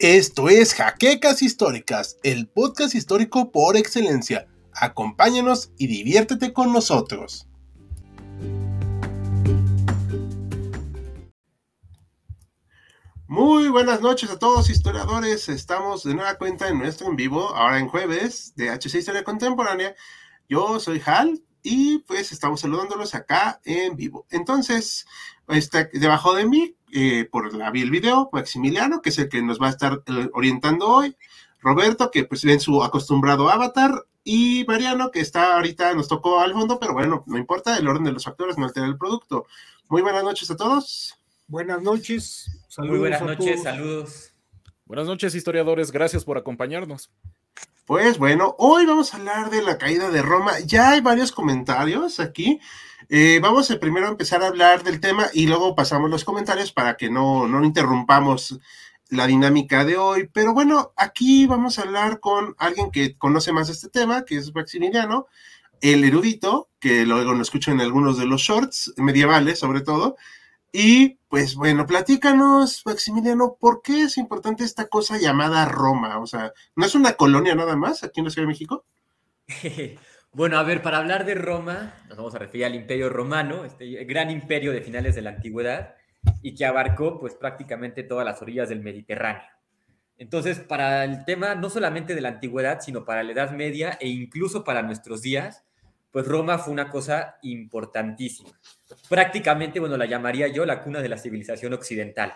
Esto es Jaquecas Históricas, el podcast histórico por excelencia. Acompáñanos y diviértete con nosotros. Muy buenas noches a todos historiadores. Estamos de nueva cuenta en nuestro en vivo, ahora en jueves, de HC Historia Contemporánea. Yo soy Hal y pues estamos saludándolos acá en vivo. Entonces, está debajo de mí eh, por la vi el video, Maximiliano, que es el que nos va a estar eh, orientando hoy, Roberto, que pues ven su acostumbrado avatar, y Mariano, que está ahorita, nos tocó al fondo, pero bueno, no importa, el orden de los factores no altera el producto. Muy buenas noches a todos. Buenas noches. Saludos Muy buenas noches, saludos. Buenas noches, historiadores, gracias por acompañarnos. Pues bueno, hoy vamos a hablar de la caída de Roma. Ya hay varios comentarios aquí. Eh, vamos a primero empezar a hablar del tema y luego pasamos los comentarios para que no, no interrumpamos la dinámica de hoy. Pero bueno, aquí vamos a hablar con alguien que conoce más este tema, que es Maximiliano, el erudito, que luego lo escucho en algunos de los shorts medievales sobre todo. Y pues bueno, platícanos, Maximiliano, ¿por qué es importante esta cosa llamada Roma? O sea, ¿no es una colonia nada más aquí en la Ciudad de México? Bueno, a ver, para hablar de Roma, nos vamos a referir al Imperio Romano, este gran imperio de finales de la antigüedad y que abarcó pues prácticamente todas las orillas del Mediterráneo. Entonces, para el tema no solamente de la antigüedad, sino para la Edad Media e incluso para nuestros días, pues Roma fue una cosa importantísima. Prácticamente, bueno, la llamaría yo la cuna de la civilización occidental.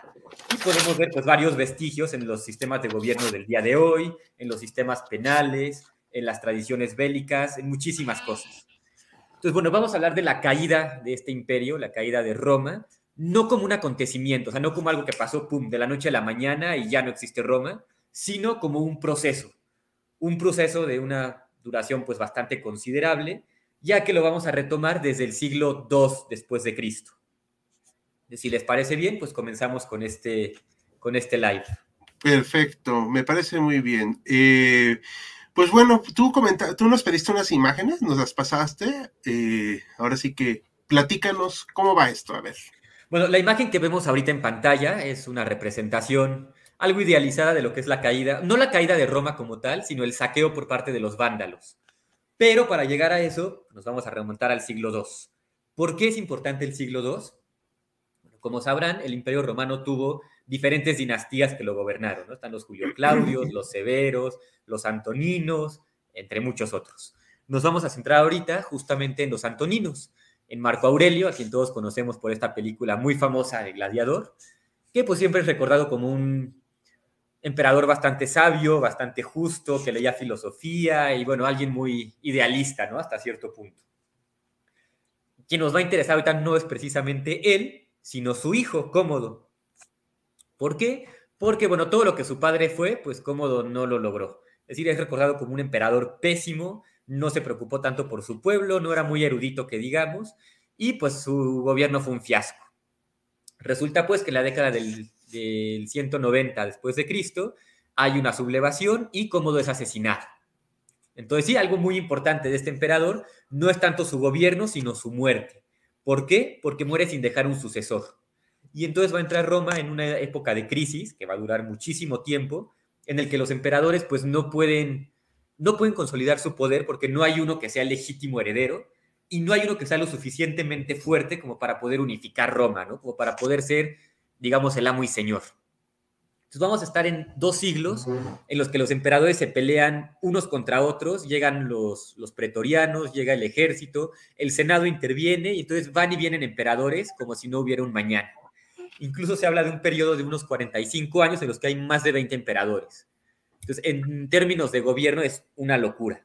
Y podemos ver pues varios vestigios en los sistemas de gobierno del día de hoy, en los sistemas penales, en las tradiciones bélicas, en muchísimas cosas. Entonces, bueno, vamos a hablar de la caída de este imperio, la caída de Roma, no como un acontecimiento, o sea, no como algo que pasó, pum, de la noche a la mañana y ya no existe Roma, sino como un proceso, un proceso de una duración pues bastante considerable, ya que lo vamos a retomar desde el siglo II después de Cristo. Si les parece bien, pues comenzamos con este, con este live. Perfecto, me parece muy bien. Eh, pues bueno, tú, comenta, tú nos pediste unas imágenes, nos las pasaste. Eh, ahora sí que platícanos cómo va esto, a ver. Bueno, la imagen que vemos ahorita en pantalla es una representación algo idealizada de lo que es la caída, no la caída de Roma como tal, sino el saqueo por parte de los vándalos. Pero para llegar a eso, nos vamos a remontar al siglo II. ¿Por qué es importante el siglo II? como sabrán, el Imperio Romano tuvo diferentes dinastías que lo gobernaron. ¿no? Están los Julio Claudios, los Severos, los Antoninos, entre muchos otros. Nos vamos a centrar ahorita justamente en los Antoninos, en Marco Aurelio, a quien todos conocemos por esta película muy famosa de Gladiador, que pues siempre es recordado como un emperador bastante sabio, bastante justo, que leía filosofía y bueno, alguien muy idealista, ¿no? Hasta cierto punto. Quien nos va a interesar ahorita no es precisamente él, sino su hijo, Cómodo. ¿Por qué? Porque, bueno, todo lo que su padre fue, pues Cómodo no lo logró. Es decir, es recordado como un emperador pésimo, no se preocupó tanto por su pueblo, no era muy erudito que digamos, y pues su gobierno fue un fiasco. Resulta pues que en la década del, 190 después de Cristo hay una sublevación y Cómodo es asesinado. Entonces sí, algo muy importante de este emperador no es tanto su gobierno, sino su muerte. ¿Por qué? Porque muere sin dejar un sucesor. Y entonces va a entrar Roma en una época de crisis que va a durar muchísimo tiempo, en el que los emperadores pues no pueden, no pueden consolidar su poder porque no hay uno que sea legítimo heredero y no hay uno que sea lo suficientemente fuerte como para poder unificar Roma, ¿no? Como para poder ser, digamos, el amo y señor. Entonces vamos a estar en dos siglos en los que los emperadores se pelean unos contra otros, llegan los, los pretorianos, llega el ejército, el Senado interviene y entonces van y vienen emperadores como si no hubiera un mañana. Incluso se habla de un periodo de unos 45 años en los que hay más de 20 emperadores. Entonces, en términos de gobierno es una locura.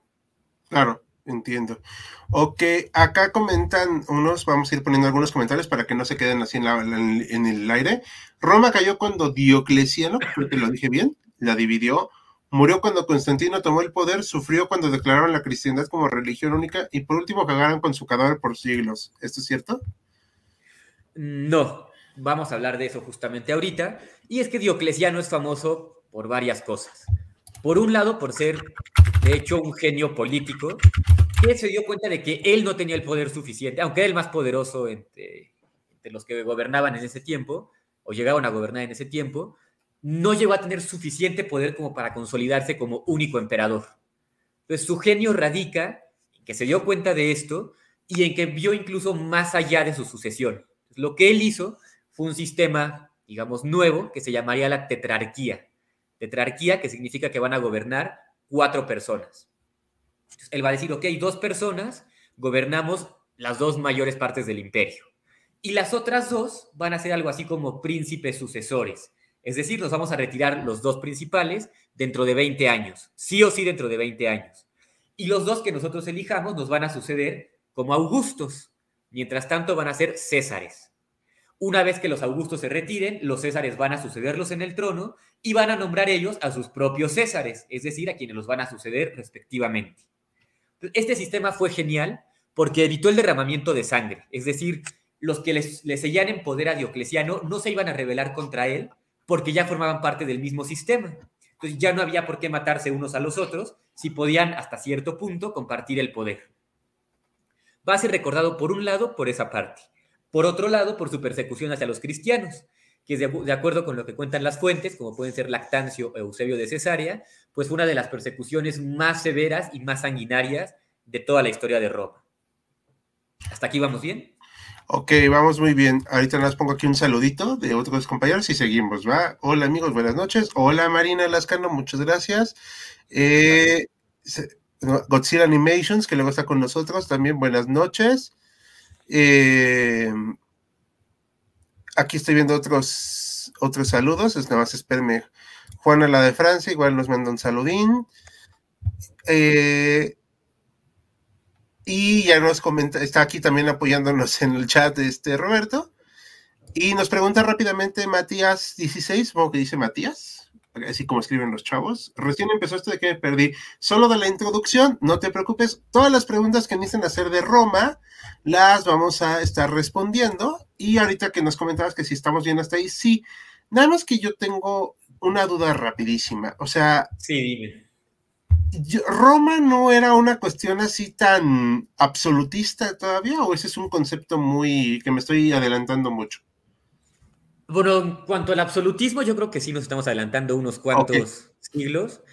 Claro, entiendo. Ok, acá comentan unos, vamos a ir poniendo algunos comentarios para que no se queden así en, el aire. Roma cayó cuando Diocleciano, creo que lo dije bien, la dividió. Murió cuando Constantino tomó el poder, sufrió cuando declararon la cristiandad como religión única y por último cagaron con su cadáver por siglos. ¿Esto es cierto? No, Vamos a hablar de eso justamente ahorita. Y es que Diocleciano es famoso por varias cosas. Por un lado, por ser, de hecho, un genio político, que se dio cuenta de que él no tenía el poder suficiente, aunque era el más poderoso entre, los que gobernaban en ese tiempo, o llegaban a gobernar en ese tiempo, no llegó a tener suficiente poder como para consolidarse como único emperador. Entonces su genio radica en que se dio cuenta de esto y en que vio incluso más allá de su sucesión. Lo que él hizo un sistema, digamos, nuevo que se llamaría la tetrarquía. Tetrarquía que significa que van a gobernar cuatro personas. él va a decir, ok, dos personas gobernamos las dos mayores partes del imperio. Y las otras dos van a ser algo así como príncipes sucesores. Es decir, nos vamos a retirar los dos principales dentro de 20 años, sí o sí dentro de 20 años. Y los dos que nosotros elijamos nos van a suceder como Augustos. Mientras tanto van a ser Césares. Una vez que los Augustos se retiren, los Césares van a sucederlos en el trono y van a nombrar ellos a sus propios Césares, es decir, a quienes los van a suceder respectivamente. Este sistema fue genial porque evitó el derramamiento de sangre, es decir, los que le seguían en poder a Diocleciano no se iban a rebelar contra él porque ya formaban parte del mismo sistema. Entonces ya no había por qué matarse unos a los otros si podían hasta cierto punto compartir el poder. Va a ser recordado por un lado por esa parte, por otro lado por su persecución hacia los cristianos, que de, acuerdo con lo que cuentan las fuentes, como pueden ser Lactancio o Eusebio de Cesarea, pues fue una de las persecuciones más severas y más sanguinarias de toda la historia de Roma. ¿Hasta aquí vamos bien? Ok, vamos muy bien. Ahorita nos pongo aquí un saludito de otros compañeros y seguimos, ¿va? Hola amigos, buenas noches. Hola Marina Lascano, muchas gracias. Eh, Godzilla Animations, que luego está con nosotros, también buenas noches. Eh, aquí estoy viendo otros, otros saludos, es nada más espérenme. Juana, la de Francia, igual nos manda un saludín. Eh, y ya nos comenta, está aquí también apoyándonos en el chat este Roberto. Y nos pregunta rápidamente Matías 16, supongo que dice Matías, así como escriben los chavos. Recién empezó esto de que me perdí. Solo de la introducción, no te preocupes. Todas las preguntas que necesiten hacer de Roma las vamos a estar respondiendo. Y ahorita que nos comentabas que si estamos bien hasta ahí, sí. Nada más que yo tengo una duda rapidísima. O sea. Sí, dime. ¿Roma no era una cuestión así tan absolutista todavía o ese es un concepto muy que me estoy adelantando mucho? Bueno, en cuanto al absolutismo, yo creo que sí nos estamos adelantando unos cuantos siglos.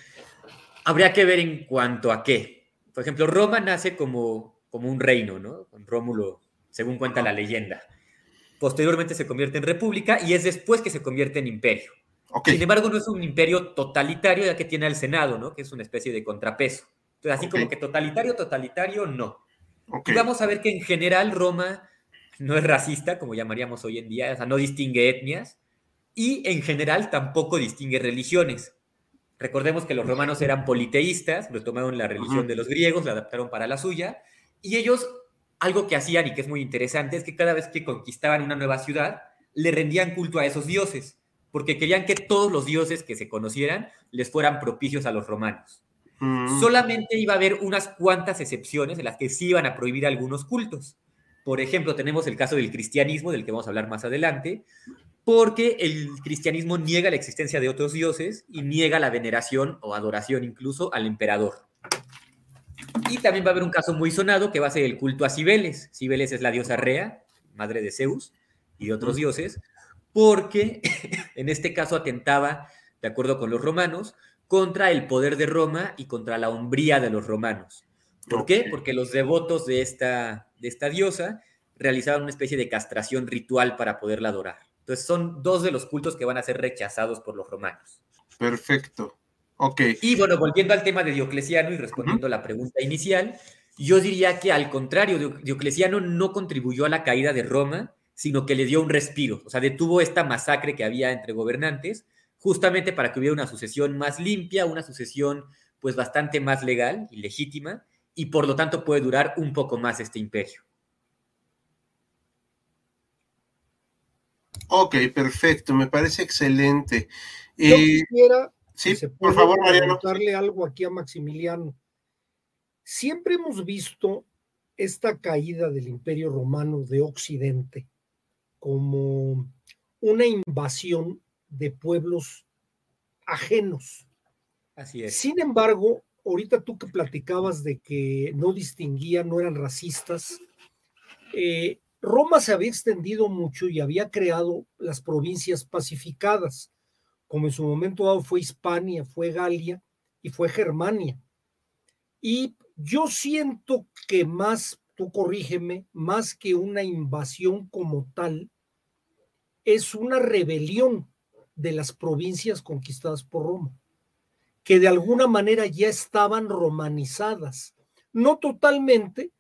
Habría que ver en cuanto a qué. Por ejemplo, Roma nace como, como un reino, ¿no? Con Rómulo, según cuenta la leyenda. Posteriormente se convierte en república y es después que se convierte en imperio. Sin embargo, no es un imperio totalitario, ya que tiene al Senado, ¿no? Que es una especie de contrapeso. Entonces, así como que totalitario, totalitario, no. Y vamos a ver que en general Roma no es racista, como llamaríamos hoy en día, o sea, no distingue etnias, y en general tampoco distingue religiones. Recordemos que los romanos eran politeístas, tomaron la religión de los griegos, la adaptaron para la suya, y ellos, algo que hacían y que es muy interesante, es que cada vez que conquistaban una nueva ciudad, le rendían culto a esos dioses porque querían que todos los dioses que se conocieran les fueran propicios a los romanos. Mm. Solamente iba a haber unas cuantas excepciones en las que sí iban a prohibir algunos cultos. Por ejemplo, tenemos el caso del cristianismo, del que vamos a hablar más adelante, porque el cristianismo niega la existencia de otros dioses y niega la veneración o adoración incluso al emperador. Y también va a haber un caso muy sonado que va a ser el culto a Cibeles. Cibeles es la diosa Rea, madre de Zeus y de otros dioses, porque en este caso atentaba, de acuerdo con los romanos, contra el poder de Roma y contra la hombría de los romanos. ¿Por qué? Porque los devotos de esta, de esta diosa realizaban una especie de castración ritual para poderla adorar. Entonces son dos de los cultos que van a ser rechazados por los romanos. Perfecto. Ok. Y bueno, volviendo al tema de Diocleciano y respondiendo a la pregunta inicial, yo diría que al contrario, Diocleciano no contribuyó a la caída de Roma, sino que le dio un respiro, o sea, detuvo esta masacre que había entre gobernantes, justamente para que hubiera una sucesión más limpia, una sucesión pues bastante más legal y legítima, y por lo tanto puede durar un poco más este imperio. Ok, perfecto, me parece excelente. Yo eh, quisiera, sí, por favor, Mariano. darle algo aquí a Maximiliano. Siempre hemos visto esta caída del imperio romano de Occidente como una invasión de pueblos ajenos. Así es. Sin embargo, ahorita tú que platicabas de que no distinguían, no eran racistas, eh, Roma se había extendido mucho y había creado las provincias pacificadas, como en su momento dado fue Hispania, fue Galia y fue Germania. Y yo siento que más, tú corrígeme, más que una invasión como tal, es una rebelión de las provincias conquistadas por Roma, que de alguna manera ya estaban romanizadas, no totalmente,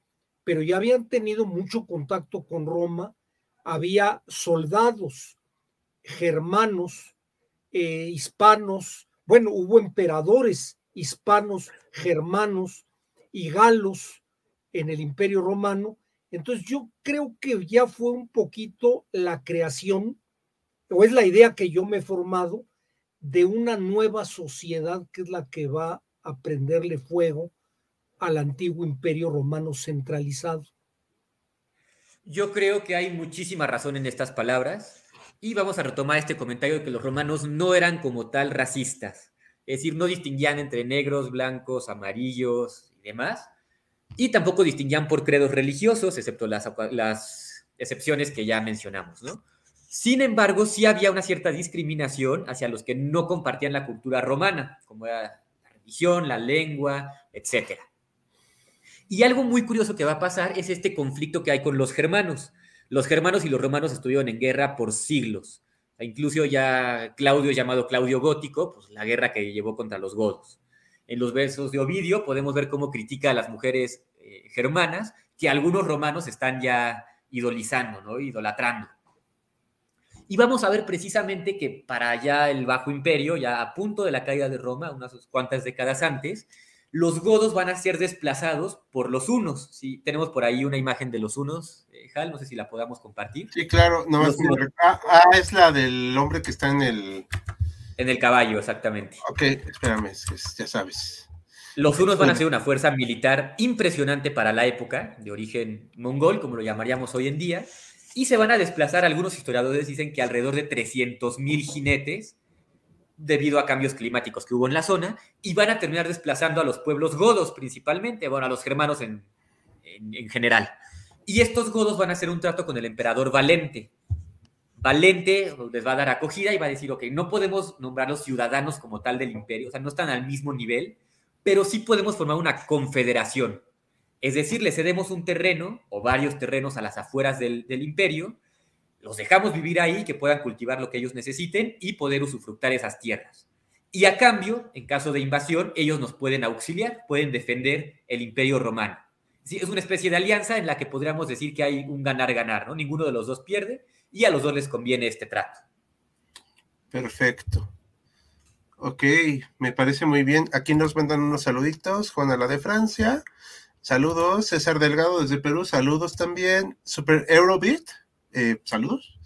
pero ya habían tenido mucho contacto con Roma, había soldados germanos, eh, hispanos, bueno, hubo emperadores hispanos, germanos y galos en el imperio romano. Entonces yo creo que ya fue un poquito la creación, o es la idea que yo me he formado, de una nueva sociedad que es la que va a prenderle fuego al antiguo imperio romano centralizado. Yo creo que hay muchísima razón en estas palabras y vamos a retomar este comentario de que los romanos no eran como tal racistas, es decir, no distinguían entre negros, blancos, amarillos y demás, y tampoco distinguían por credos religiosos, excepto las, las excepciones que ya mencionamos, ¿no? Sin embargo, sí había una cierta discriminación hacia los que no compartían la cultura romana, como era la religión, la lengua, etcétera. Y algo muy curioso que va a pasar es este conflicto que hay con los germanos. Los germanos y los romanos estuvieron en guerra por siglos. Incluso ya Claudio, llamado Claudio Gótico, pues la guerra que llevó contra los godos. En los versos de Ovidio podemos ver cómo critica a las mujeres eh, germanas, que algunos romanos están ya idolizando, ¿no? idolatrando. Y vamos a ver precisamente que para allá el Bajo Imperio, ya a punto de la caída de Roma, unas cuantas décadas antes, los godos van a ser desplazados por los unos. ¿sí? Tenemos por ahí una imagen de los unos, eh, Hal, no sé si la podamos compartir. Sí, claro, no, es, ah, ah, es la del hombre que está en el... En el caballo, exactamente. Ok, espérame, ya sabes. Los unos van a ser una fuerza militar impresionante para la época, de origen mongol, como lo llamaríamos hoy en día, y se van a desplazar, algunos historiadores dicen que alrededor de 300.000 jinetes, debido a cambios climáticos que hubo en la zona, y van a terminar desplazando a los pueblos godos principalmente, bueno, a los germanos en, en, general. Y estos godos van a hacer un trato con el emperador Valente. Valente les va a dar acogida y va a decir, ok, no podemos nombrar los ciudadanos como tal del imperio, o sea, no están al mismo nivel, pero sí podemos formar una confederación. Es decir, le cedemos un terreno o varios terrenos a las afueras del, del imperio, los dejamos vivir ahí, que puedan cultivar lo que ellos necesiten y poder usufructar esas tierras. Y a cambio, en caso de invasión, ellos nos pueden auxiliar, pueden defender el imperio romano. Sí, es una especie de alianza en la que podríamos decir que hay un ganar-ganar, ¿no? Ninguno de los dos pierde y a los dos les conviene este trato. Perfecto. Ok, me parece muy bien. Aquí nos mandan unos saluditos. Juana la de Francia. Saludos. César Delgado desde Perú. Saludos también. Super Eurobeat. Eh, saludos.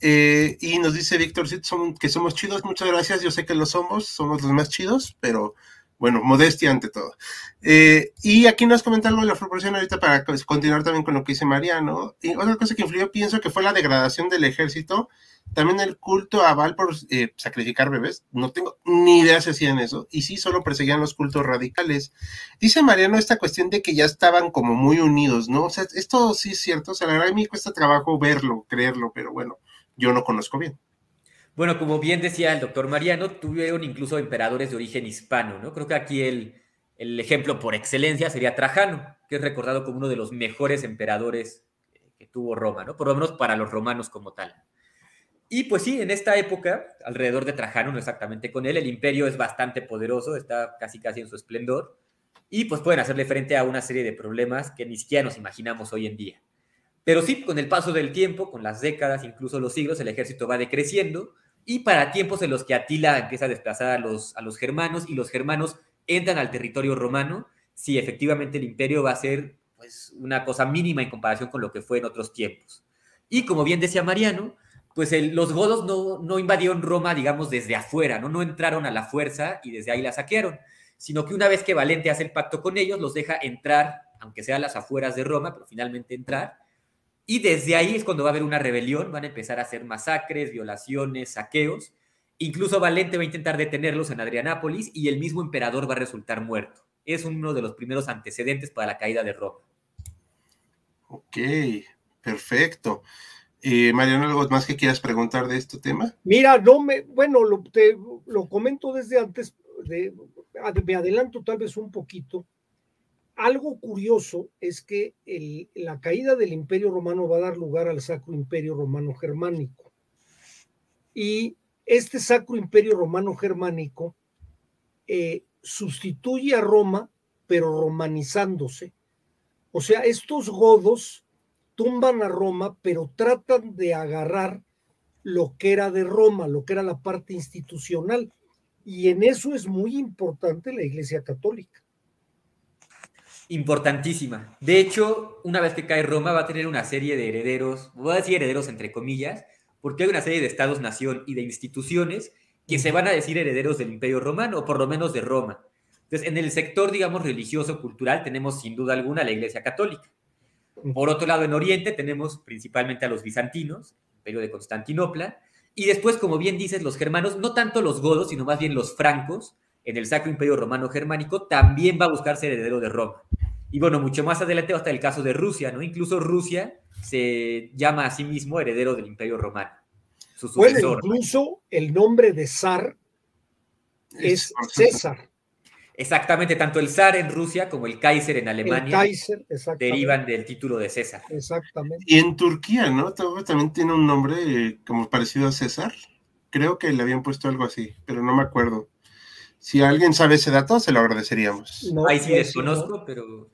Eh, y nos dice Víctor que somos chidos, muchas gracias, yo sé que lo somos, somos los más chidos, pero bueno, modestia ante todo. Eh, y aquí nos comenta algo de la proporción ahorita para continuar también con lo que dice Mariano. Y otra cosa que influyó, pienso que fue la degradación del ejército también el culto a Val por eh, sacrificar bebés, no tengo ni idea si hacían eso, y sí solo perseguían los cultos radicales. Dice Mariano esta cuestión de que ya estaban como muy unidos, ¿no? O sea, esto sí es cierto, o sea, la verdad a mí cuesta trabajo verlo, creerlo, pero bueno, yo no conozco bien. Bueno, como bien decía el doctor Mariano, tuvieron incluso emperadores de origen hispano, ¿no? Creo que aquí el, el ejemplo por excelencia sería Trajano, que es recordado como uno de los mejores emperadores que tuvo Roma, ¿no? Por lo menos para los romanos como tal. Y pues sí, en esta época, alrededor de Trajano, no exactamente con él, el imperio es bastante poderoso, está casi casi en su esplendor, y pues pueden hacerle frente a una serie de problemas que ni siquiera nos imaginamos hoy en día. Pero sí, con el paso del tiempo, con las décadas, incluso los siglos, el ejército va decreciendo, y para tiempos en los que Atila empieza a desplazar a los, a los germanos y los germanos entran al territorio romano, sí, efectivamente el imperio va a ser pues, una cosa mínima en comparación con lo que fue en otros tiempos. Y como bien decía Mariano, pues los godos no, invadieron Roma, digamos, desde afuera, ¿no? no entraron a la fuerza y desde ahí la saquearon, sino que una vez que Valente hace el pacto con ellos, los deja entrar, aunque sea a las afueras de Roma, pero finalmente entrar, y desde ahí es cuando va a haber una rebelión, van a empezar a hacer masacres, violaciones, saqueos, incluso Valente va a intentar detenerlos en Adrianápolis y el mismo emperador va a resultar muerto. Es uno de los primeros antecedentes para la caída de Roma. Ok, perfecto. Eh, Mariano, ¿algo más que quieras preguntar de este tema? Mira, no me, bueno, lo, te, lo comento desde antes, de, me adelanto tal vez un poquito. Algo curioso es que la caída del Imperio Romano va a dar lugar al Sacro Imperio Romano Germánico. Y este Sacro Imperio Romano Germánico eh, sustituye a Roma, pero romanizándose. O sea, estos godos tumban a Roma, pero tratan de agarrar lo que era de Roma, lo que era la parte institucional. Y en eso es muy importante la Iglesia Católica. Importantísima. De hecho, una vez que cae Roma va a tener una serie de herederos, voy a decir herederos entre comillas, porque hay una serie de estados-nación y de instituciones que se van a decir herederos del Imperio Romano, o por lo menos de Roma. Entonces, en el sector, digamos, religioso, cultural, tenemos sin duda alguna la Iglesia Católica. Por otro lado, en Oriente tenemos principalmente a los bizantinos, Imperio de Constantinopla, y después, como bien dices, los germanos, no tanto los godos, sino más bien los francos, en el Sacro Imperio Romano Germánico, también va a buscar ser heredero de Roma. Y bueno, mucho más adelante hasta el caso de Rusia, ¿no? Incluso Rusia se llama a sí mismo heredero del Imperio Romano. bueno, incluso el nombre de zar es César. Exactamente, tanto el zar en Rusia como el Kaiser en Alemania derivan del título de César. Exactamente. Y en Turquía, ¿no? También tiene un nombre eh, como parecido a César. Creo que le habían puesto algo así, pero no me acuerdo. Si alguien sabe ese dato, se lo agradeceríamos. Ahí sí desconozco, pero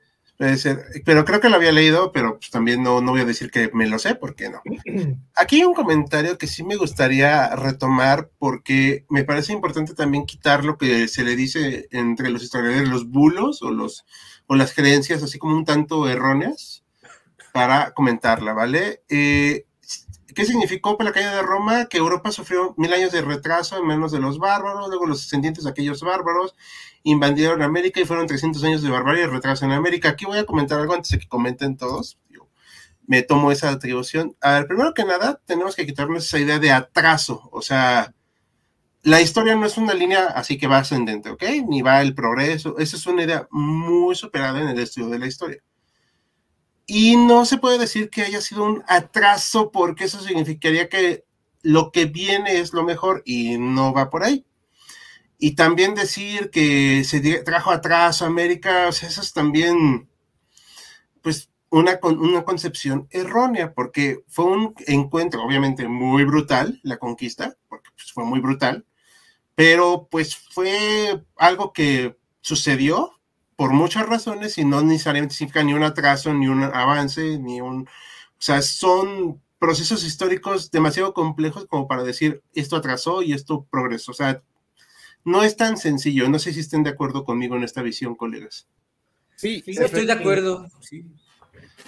pero creo que lo había leído, pero pues también no, no voy a decir que me lo sé, porque no. Aquí hay un comentario que sí me gustaría retomar, porque me parece importante también quitar lo que se le dice entre los historiadores, los bulos o, los, o las creencias así como un tanto erróneas, para comentarla, ¿vale? Eh, ¿Qué significó para la caída de Roma? Que Europa sufrió mil años de retraso en manos de los bárbaros, luego los descendientes de aquellos bárbaros invadieron América y fueron 300 años de barbarie y retraso en América. Aquí voy a comentar algo antes de que comenten todos. Yo me tomo esa atribución. A ver, primero que nada, tenemos que quitarnos esa idea de atraso. O sea, la historia no es una línea así que va ascendente, ¿ok? Ni va el progreso. Esa es una idea muy superada en el estudio de la historia. Y no se puede decir que haya sido un atraso porque eso significaría que lo que viene es lo mejor y no va por ahí. Y también decir que se trajo atraso a América, o eso es también, pues, una, una concepción errónea, porque fue un encuentro, obviamente, muy brutal, la conquista, porque pues, fue muy brutal, pero pues fue algo que sucedió, por muchas razones y no necesariamente significa ni un atraso, ni un avance, ni un... O sea, son procesos históricos demasiado complejos como para decir esto atrasó y esto progresó. O sea, no es tan sencillo. No sé si estén de acuerdo conmigo en esta visión, colegas. Sí, estoy de acuerdo.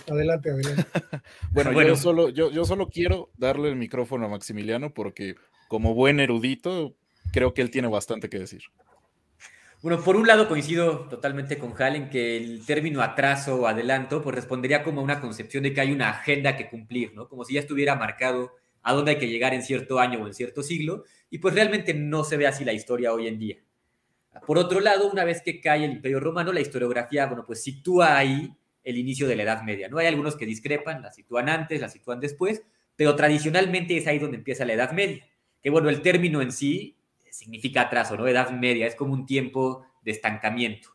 Adelante, adelante. bueno, Yo, solo, yo, yo solo quiero darle el micrófono a Maximiliano porque como buen erudito, creo que él tiene bastante que decir. Bueno, por un lado coincido totalmente con Hal en que el término atraso o adelanto pues respondería como a una concepción de que hay una agenda que cumplir, ¿no? Como si ya estuviera marcado a dónde hay que llegar en cierto año o en cierto siglo, y pues realmente no se ve así la historia hoy en día. Por otro lado, una vez que cae el Imperio Romano, la historiografía, bueno, pues sitúa ahí el inicio de la Edad Media, ¿no? Hay algunos que discrepan, la sitúan antes, la sitúan después, pero tradicionalmente es ahí donde empieza la Edad Media, que bueno, el término en sí significa atraso, ¿no? Edad media, es como un tiempo de estancamiento.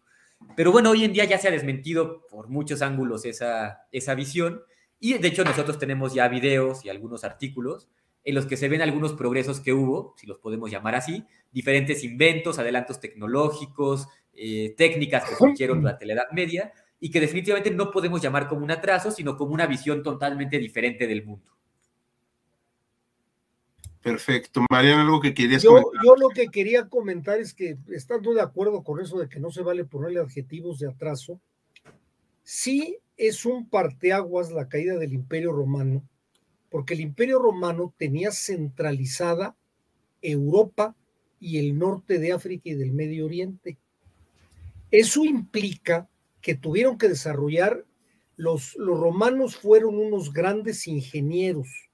Pero bueno, hoy en día ya se ha desmentido por muchos ángulos esa, esa visión y de hecho nosotros tenemos ya videos y algunos artículos en los que se ven algunos progresos que hubo, si los podemos llamar así, diferentes inventos, adelantos tecnológicos, eh, técnicas que surgieron durante la Edad Media y que definitivamente no podemos llamar como un atraso, sino como una visión totalmente diferente del mundo. Perfecto. Mariana, algo que querías yo, comentar. Yo lo que quería comentar es que, estando de acuerdo con eso de que no se vale ponerle adjetivos de atraso, sí es un parteaguas la caída del Imperio Romano, porque el Imperio Romano tenía centralizada Europa y el norte de África y del Medio Oriente. Eso implica que tuvieron que desarrollar, los, los romanos fueron unos grandes ingenieros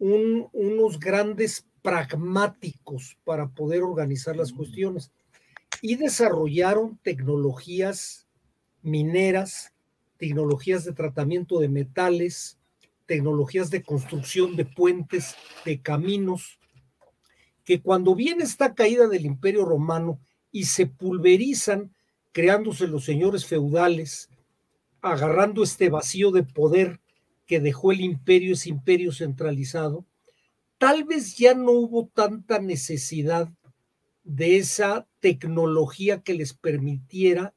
unos grandes pragmáticos para poder organizar las cuestiones. Y desarrollaron tecnologías mineras, tecnologías de tratamiento de metales, tecnologías de construcción de puentes, de caminos, que cuando viene esta caída del imperio romano y se pulverizan, creándose los señores feudales, agarrando este vacío de poder que dejó el imperio, ese imperio centralizado, tal vez ya no hubo tanta necesidad de esa tecnología que les permitiera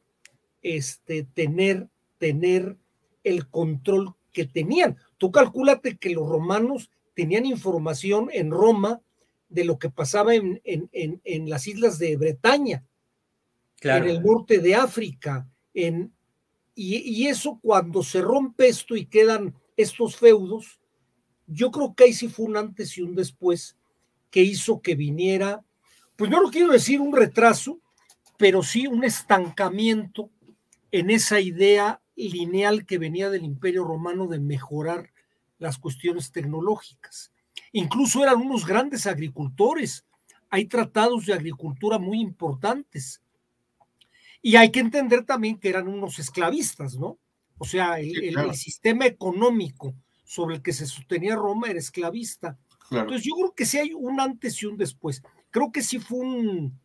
este, tener, tener el control que tenían. Tú calculate que los romanos tenían información en Roma de lo que pasaba en, en, las islas de Bretaña, en el norte de África, en, y, y, eso cuando se rompe esto y quedan estos feudos, yo creo que ahí sí fue un antes y un después que hizo que viniera, pues no lo quiero decir un retraso, pero sí un estancamiento en esa idea lineal que venía del Imperio Romano de mejorar las cuestiones tecnológicas. Incluso eran unos grandes agricultores. Hay tratados de agricultura muy importantes. Y hay que entender también que eran unos esclavistas, ¿no? O sea, el, sistema económico sobre el que se sostenía Roma era esclavista. Entonces yo creo que sí hay un antes y un después. Creo que sí fue un,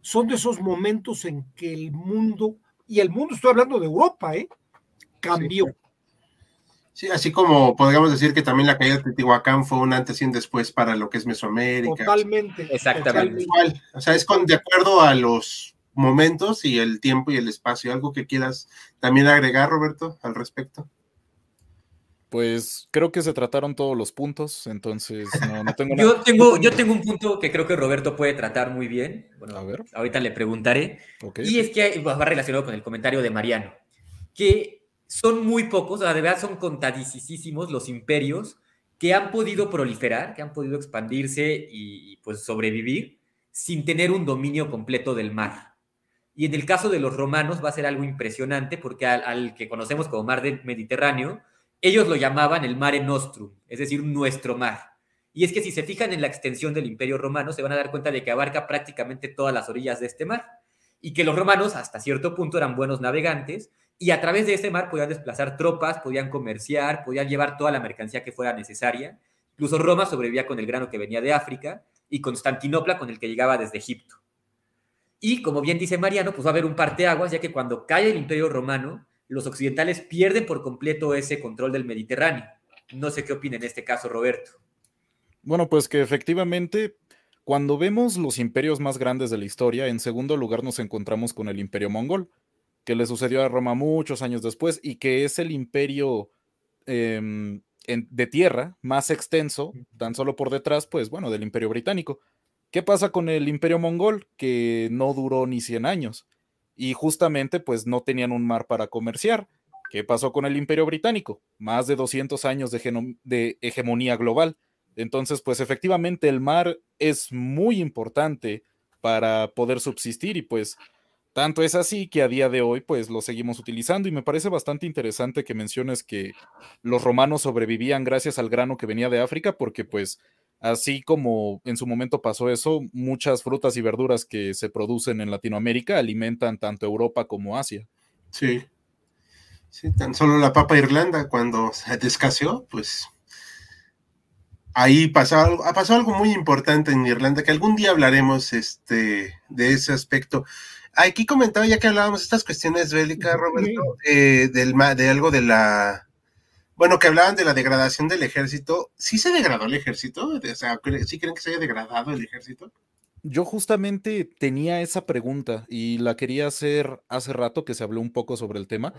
son de esos momentos en que el mundo, y el mundo estoy hablando de Europa, ¿eh? cambió. Sí, así como podríamos decir que también la caída de Teotihuacán fue un antes y un después para lo que es Mesoamérica. Totalmente. Exactamente. O sea, es con, de acuerdo a los momentos y el tiempo y el espacio. ¿Algo que quieras también agregar, Roberto, al respecto? Pues creo que se trataron todos los puntos, entonces no, tengo yo Tengo, yo tengo un punto que creo que Roberto puede tratar muy bien. Bueno, a ver. ahorita le preguntaré. Y es que va relacionado con el comentario de Mariano, que son muy pocos, o sea, de verdad son contadísimos los imperios que han podido proliferar, que han podido expandirse y, pues sobrevivir sin tener un dominio completo del mar. Y en el caso de los romanos va a ser algo impresionante porque al, que conocemos como mar del Mediterráneo, ellos lo llamaban el mare nostrum, es decir, nuestro mar. Y es que si se fijan en la extensión del imperio romano, se van a dar cuenta de que abarca prácticamente todas las orillas de este mar. Y que los romanos hasta cierto punto eran buenos navegantes y a través de ese mar podían desplazar tropas, podían comerciar, podían llevar toda la mercancía que fuera necesaria. Incluso Roma sobrevivía con el grano que venía de África y Constantinopla con el que llegaba desde Egipto. Y como bien dice Mariano, pues va a haber un parteaguas, ya que cuando cae el Imperio Romano, los occidentales pierden por completo ese control del Mediterráneo. No sé qué opina en este caso Roberto. Bueno, pues que efectivamente, cuando vemos los imperios más grandes de la historia, en segundo lugar nos encontramos con el Imperio Mongol que le sucedió a Roma muchos años después y que es el imperio em, de tierra más extenso, tan solo por detrás, pues bueno, del imperio británico. ¿Qué pasa con el imperio mongol? Que no duró ni 100 años y justamente pues no tenían un mar para comerciar. ¿Qué pasó con el imperio británico? Más de 200 años de, de hegemonía global. Entonces, pues efectivamente el mar es muy importante para poder subsistir y pues tanto es así que a día de hoy pues lo seguimos utilizando y me parece bastante interesante que menciones que los romanos sobrevivían gracias al grano que venía de África porque pues así como en su momento pasó eso, muchas frutas y verduras que se producen en Latinoamérica alimentan tanto Europa como Asia. Sí. Sí, tan solo la papa Irlanda cuando se descaseó, pues ahí pasó algo, pasó algo muy importante en Irlanda que algún día hablaremos este, de ese aspecto. Aquí comentaba, ya que hablábamos de estas cuestiones bélicas, Roberto, eh, del, de algo de la. Bueno, que hablaban de la degradación del ejército. ¿Sí se degradó el ejército? O sea, ¿sí creen que se haya degradado el ejército? Yo justamente tenía esa pregunta y la quería hacer hace rato que se habló un poco sobre el tema,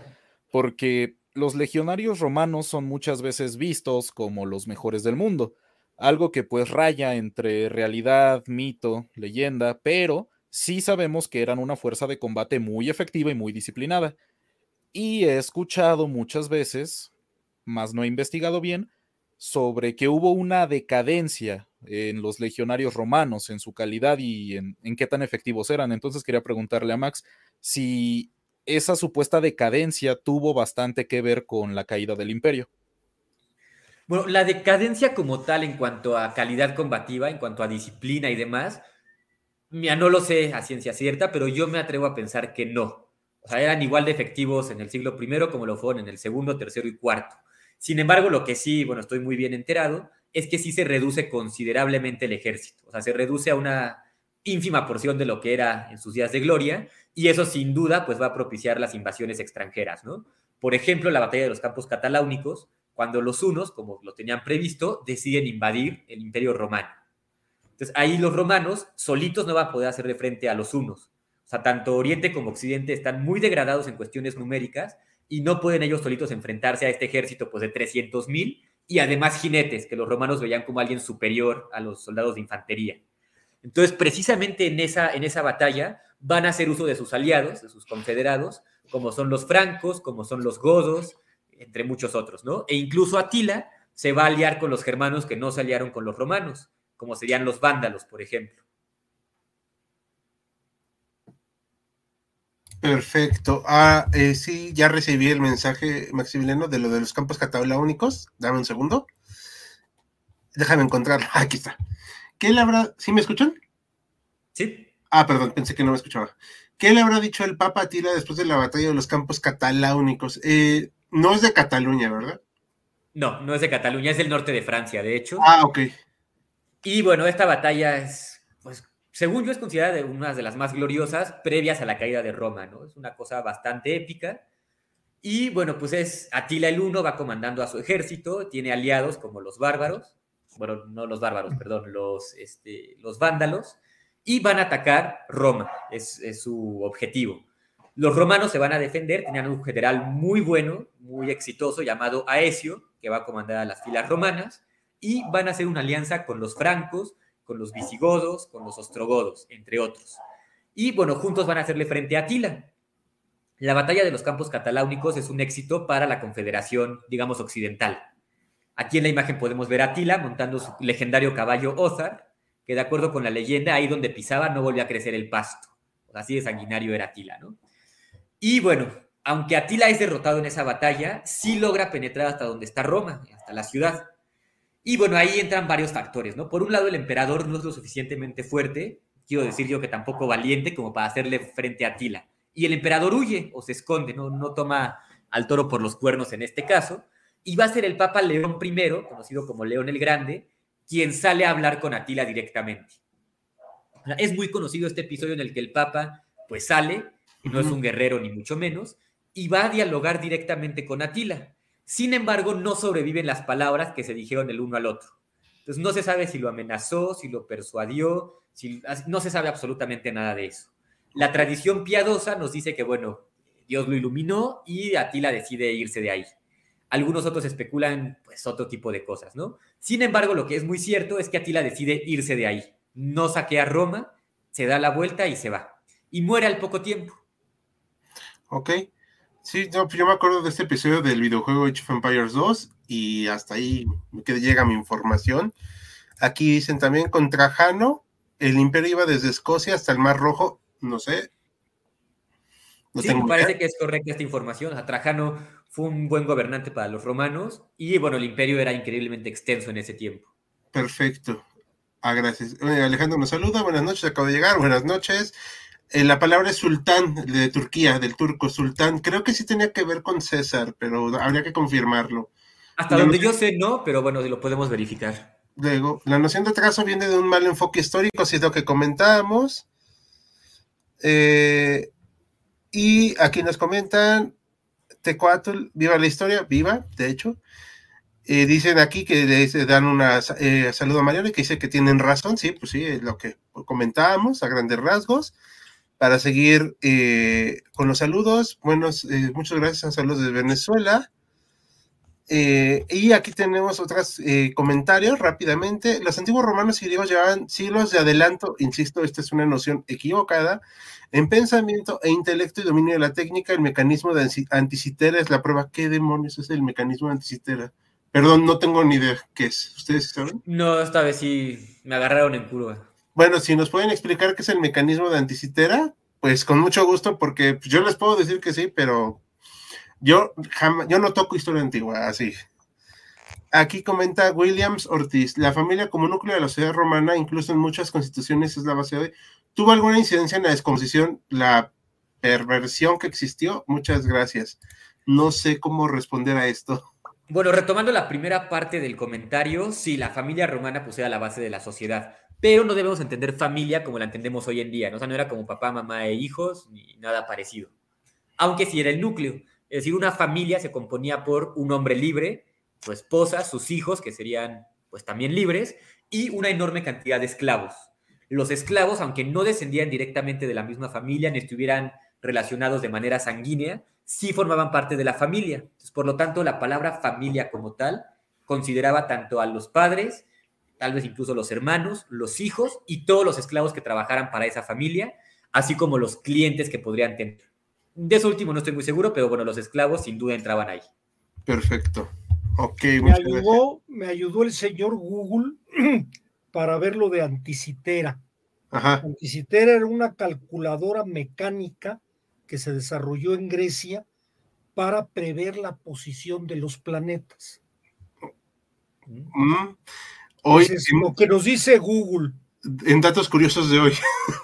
porque los legionarios romanos son muchas veces vistos como los mejores del mundo, algo que pues raya entre realidad, mito, leyenda, pero sí sabemos que eran una fuerza de combate muy efectiva y muy disciplinada. Y he escuchado muchas veces, más no he investigado bien, sobre que hubo una decadencia en los legionarios romanos, en su calidad y en, qué tan efectivos eran. Entonces quería preguntarle a Max si esa supuesta decadencia tuvo bastante que ver con la caída del imperio. Bueno, la decadencia como tal en cuanto a calidad combativa, en cuanto a disciplina y demás, Mira, no lo sé a ciencia cierta, pero yo me atrevo a pensar que no. O sea, eran igual de efectivos en el siglo I como lo fueron en el segundo, tercero y cuarto. Sin embargo, lo que sí, bueno, estoy muy bien enterado, es que sí se reduce considerablemente el ejército. O sea, se reduce a una ínfima porción de lo que era en sus días de gloria, y eso sin duda pues va a propiciar las invasiones extranjeras, ¿no? Por ejemplo, la batalla de los campos cataláunicos, cuando los unos, como lo tenían previsto, deciden invadir el imperio romano. Entonces ahí los romanos solitos no van a poder hacerle frente a los unos. O sea, tanto Oriente como Occidente están muy degradados en cuestiones numéricas y no pueden ellos solitos enfrentarse a este ejército pues, de 300 mil y además jinetes, que los romanos veían como alguien superior a los soldados de infantería. Entonces, precisamente en esa, en esa batalla van a hacer uso de sus aliados, de sus confederados, como son los francos, como son los godos, entre muchos otros, ¿no? E incluso Atila se va a aliar con los germanos que no se aliaron con los romanos, como serían los vándalos, por ejemplo. Perfecto. Ah, eh, sí, ya recibí el mensaje, Maximiliano, de lo de los campos únicos. Dame un segundo. Déjame encontrarlo. Aquí está. ¿Qué le habrá... ¿Sí me escuchan? Sí. Ah, perdón, pensé que no me escuchaba. ¿Qué le habrá dicho el Papa Atila después de la batalla de los campos cataláunicos? Eh, no es de Cataluña, ¿verdad? No, no es de Cataluña, es del norte de Francia, de hecho. Ah, ok. Y bueno, esta batalla es, según yo, es considerada una de las más gloriosas previas a la caída de Roma, ¿no? Es una cosa bastante épica. Y bueno, pues es Atila el Uno, va comandando a su ejército, tiene aliados como los bárbaros, bueno, no los bárbaros, perdón, los, este, los vándalos, y van a atacar Roma, es, es su objetivo. Los romanos se van a defender, tenían un general muy bueno, muy exitoso, llamado Aesio, que va a comandar a las filas romanas, y van a hacer una alianza con los francos, con los visigodos, con los ostrogodos, entre otros. Y bueno, juntos van a hacerle frente a Atila. La batalla de los campos cataláunicos es un éxito para la confederación, digamos, occidental. Aquí en la imagen podemos ver a Atila montando su legendario caballo Ozar, que de acuerdo con la leyenda, ahí donde pisaba no volvió a crecer el pasto. Así de sanguinario era Atila, ¿no? Y bueno, aunque Atila es derrotado en esa batalla, sí logra penetrar hasta donde está Roma, hasta la ciudad. Y bueno, ahí entran varios factores, ¿no? Por un lado, el emperador no es lo suficientemente fuerte, quiero decir yo que tampoco valiente como para hacerle frente a Atila. Y el emperador huye o se esconde, no, no toma al toro por los cuernos en este caso. Y va a ser el Papa León I, conocido como León el Grande, quien sale a hablar con Atila directamente. Es muy conocido este episodio en el que el Papa pues sale, no es un guerrero ni mucho menos, y va a dialogar directamente con Atila. Sin embargo, no sobreviven las palabras que se dijeron el uno al otro. Entonces no se sabe si lo amenazó, si lo persuadió, si, no se sabe absolutamente nada de eso. La tradición piadosa nos dice que, bueno, Dios lo iluminó y Atila decide irse de ahí. Algunos otros especulan, pues, otro tipo de cosas, ¿no? Sin embargo, lo que es muy cierto es que Atila decide irse de ahí. No saquea Roma, se da la vuelta y se va. Y muere al poco tiempo. Ok. Sí, no, pues yo me acuerdo de este episodio del videojuego Age of Empires 2 y hasta ahí que llega mi información. Aquí dicen también con Trajano, el imperio iba desde Escocia hasta el Mar Rojo, no sé. sí, me parece que es correcta esta información. Trajano fue un buen gobernante para los romanos y bueno, el imperio era increíblemente extenso en ese tiempo. Perfecto. Ah, gracias. Alejandro nos saluda, buenas noches, acabo de llegar, buenas noches. Eh, la palabra sultán de Turquía, del turco sultán. Creo que sí tenía que ver con César, pero habría que confirmarlo. Hasta donde yo sé, no, pero bueno, lo podemos verificar. Luego, la noción de atraso viene de un mal enfoque histórico, si es lo que comentábamos. Eh, y aquí nos comentan, Tecuatl, viva la historia, viva, de hecho. Eh, dicen aquí que le dan una saludo a Mariano y que dice que tienen razón, sí, pues sí, es lo que comentábamos a grandes rasgos para seguir eh, con los saludos. Buenos, eh, muchas gracias a saludos de Venezuela. Eh, y aquí tenemos otros comentarios rápidamente. Los antiguos romanos y griegos llevaban siglos de adelanto, insisto, esta es una noción equivocada, en pensamiento e intelecto y dominio de la técnica. El mecanismo de anticitera es la prueba. ¿Qué demonios es el mecanismo de anticitera? Perdón, no tengo ni idea qué es. ¿Ustedes saben? No, esta vez sí me agarraron en curva. Bueno, si nos pueden explicar qué es el mecanismo de anticitera, pues con mucho gusto, porque yo les puedo decir que sí, pero yo jamás, yo no toco historia antigua, así. Aquí comenta Williams Ortiz, la familia como núcleo de la sociedad romana, incluso en muchas constituciones es la base de... ¿Tuvo alguna incidencia en la descomposición, la perversión que existió? Muchas gracias. No sé cómo responder a esto. Bueno, retomando la primera parte del comentario, sí, la familia romana pues la base de la sociedad, pero no debemos entender familia como la entendemos hoy en día, ¿no? O sea, no era como papá, mamá e hijos, ni nada parecido. Aunque sí era el núcleo. Es decir, una familia se componía por un hombre libre, su esposa, sus hijos, que serían pues también libres, y una enorme cantidad de esclavos. Los esclavos, aunque no descendían directamente de la misma familia, ni estuvieran relacionados de manera sanguínea, sí formaban parte de la familia. por lo tanto, la palabra familia como tal consideraba tanto a los padres, tal vez incluso los hermanos, los hijos y todos los esclavos que trabajaran para esa familia, así como los clientes que podrían tener. De eso último no estoy muy seguro, pero bueno, los esclavos sin duda entraban ahí. Perfecto. Ok, me ayudó, me ayudó el señor Google para ver lo de anticitera. Ajá. Anticitera era una calculadora mecánica que se desarrolló en Grecia para prever la posición de los planetas. Mm. Hoy, es lo que nos dice Google. En datos curiosos de hoy.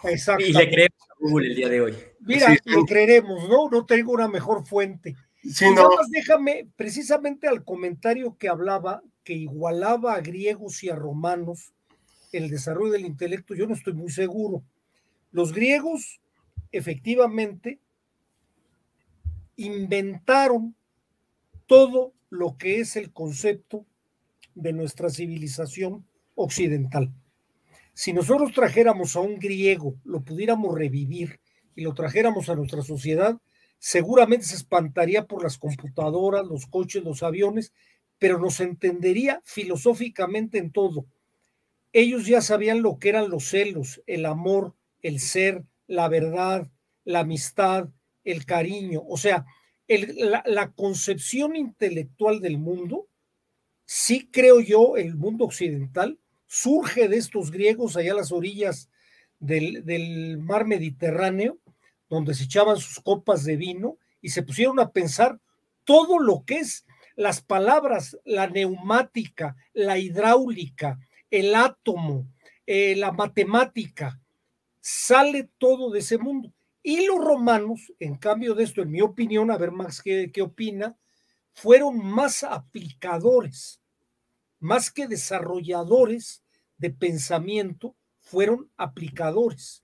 Exacto. Y le creemos a Google el día de hoy. Mira, le creeremos, ¿no? No tengo una mejor fuente. Sí, no. déjame, precisamente al comentario que hablaba, que igualaba a griegos y a romanos el desarrollo del intelecto, yo no estoy muy seguro. Los griegos, efectivamente, inventaron todo lo que es el concepto de nuestra civilización occidental. Si nosotros trajéramos a un griego, lo pudiéramos revivir y lo trajéramos a nuestra sociedad, seguramente se espantaría por las computadoras, los coches, los aviones, pero nos entendería filosóficamente en todo. Ellos ya sabían lo que eran los celos, el amor, el ser, la verdad, la amistad, el cariño, o sea, la, concepción intelectual del mundo, sí creo yo, el mundo occidental, surge de estos griegos allá a las orillas del, del mar Mediterráneo, donde se echaban sus copas de vino y se pusieron a pensar todo lo que es las palabras, la neumática, la hidráulica, el átomo, eh, la matemática, sale todo de ese mundo. Y los romanos, en cambio de esto, en mi opinión, a ver más qué, qué opina, fueron más aplicadores, más que desarrolladores de pensamiento, fueron aplicadores.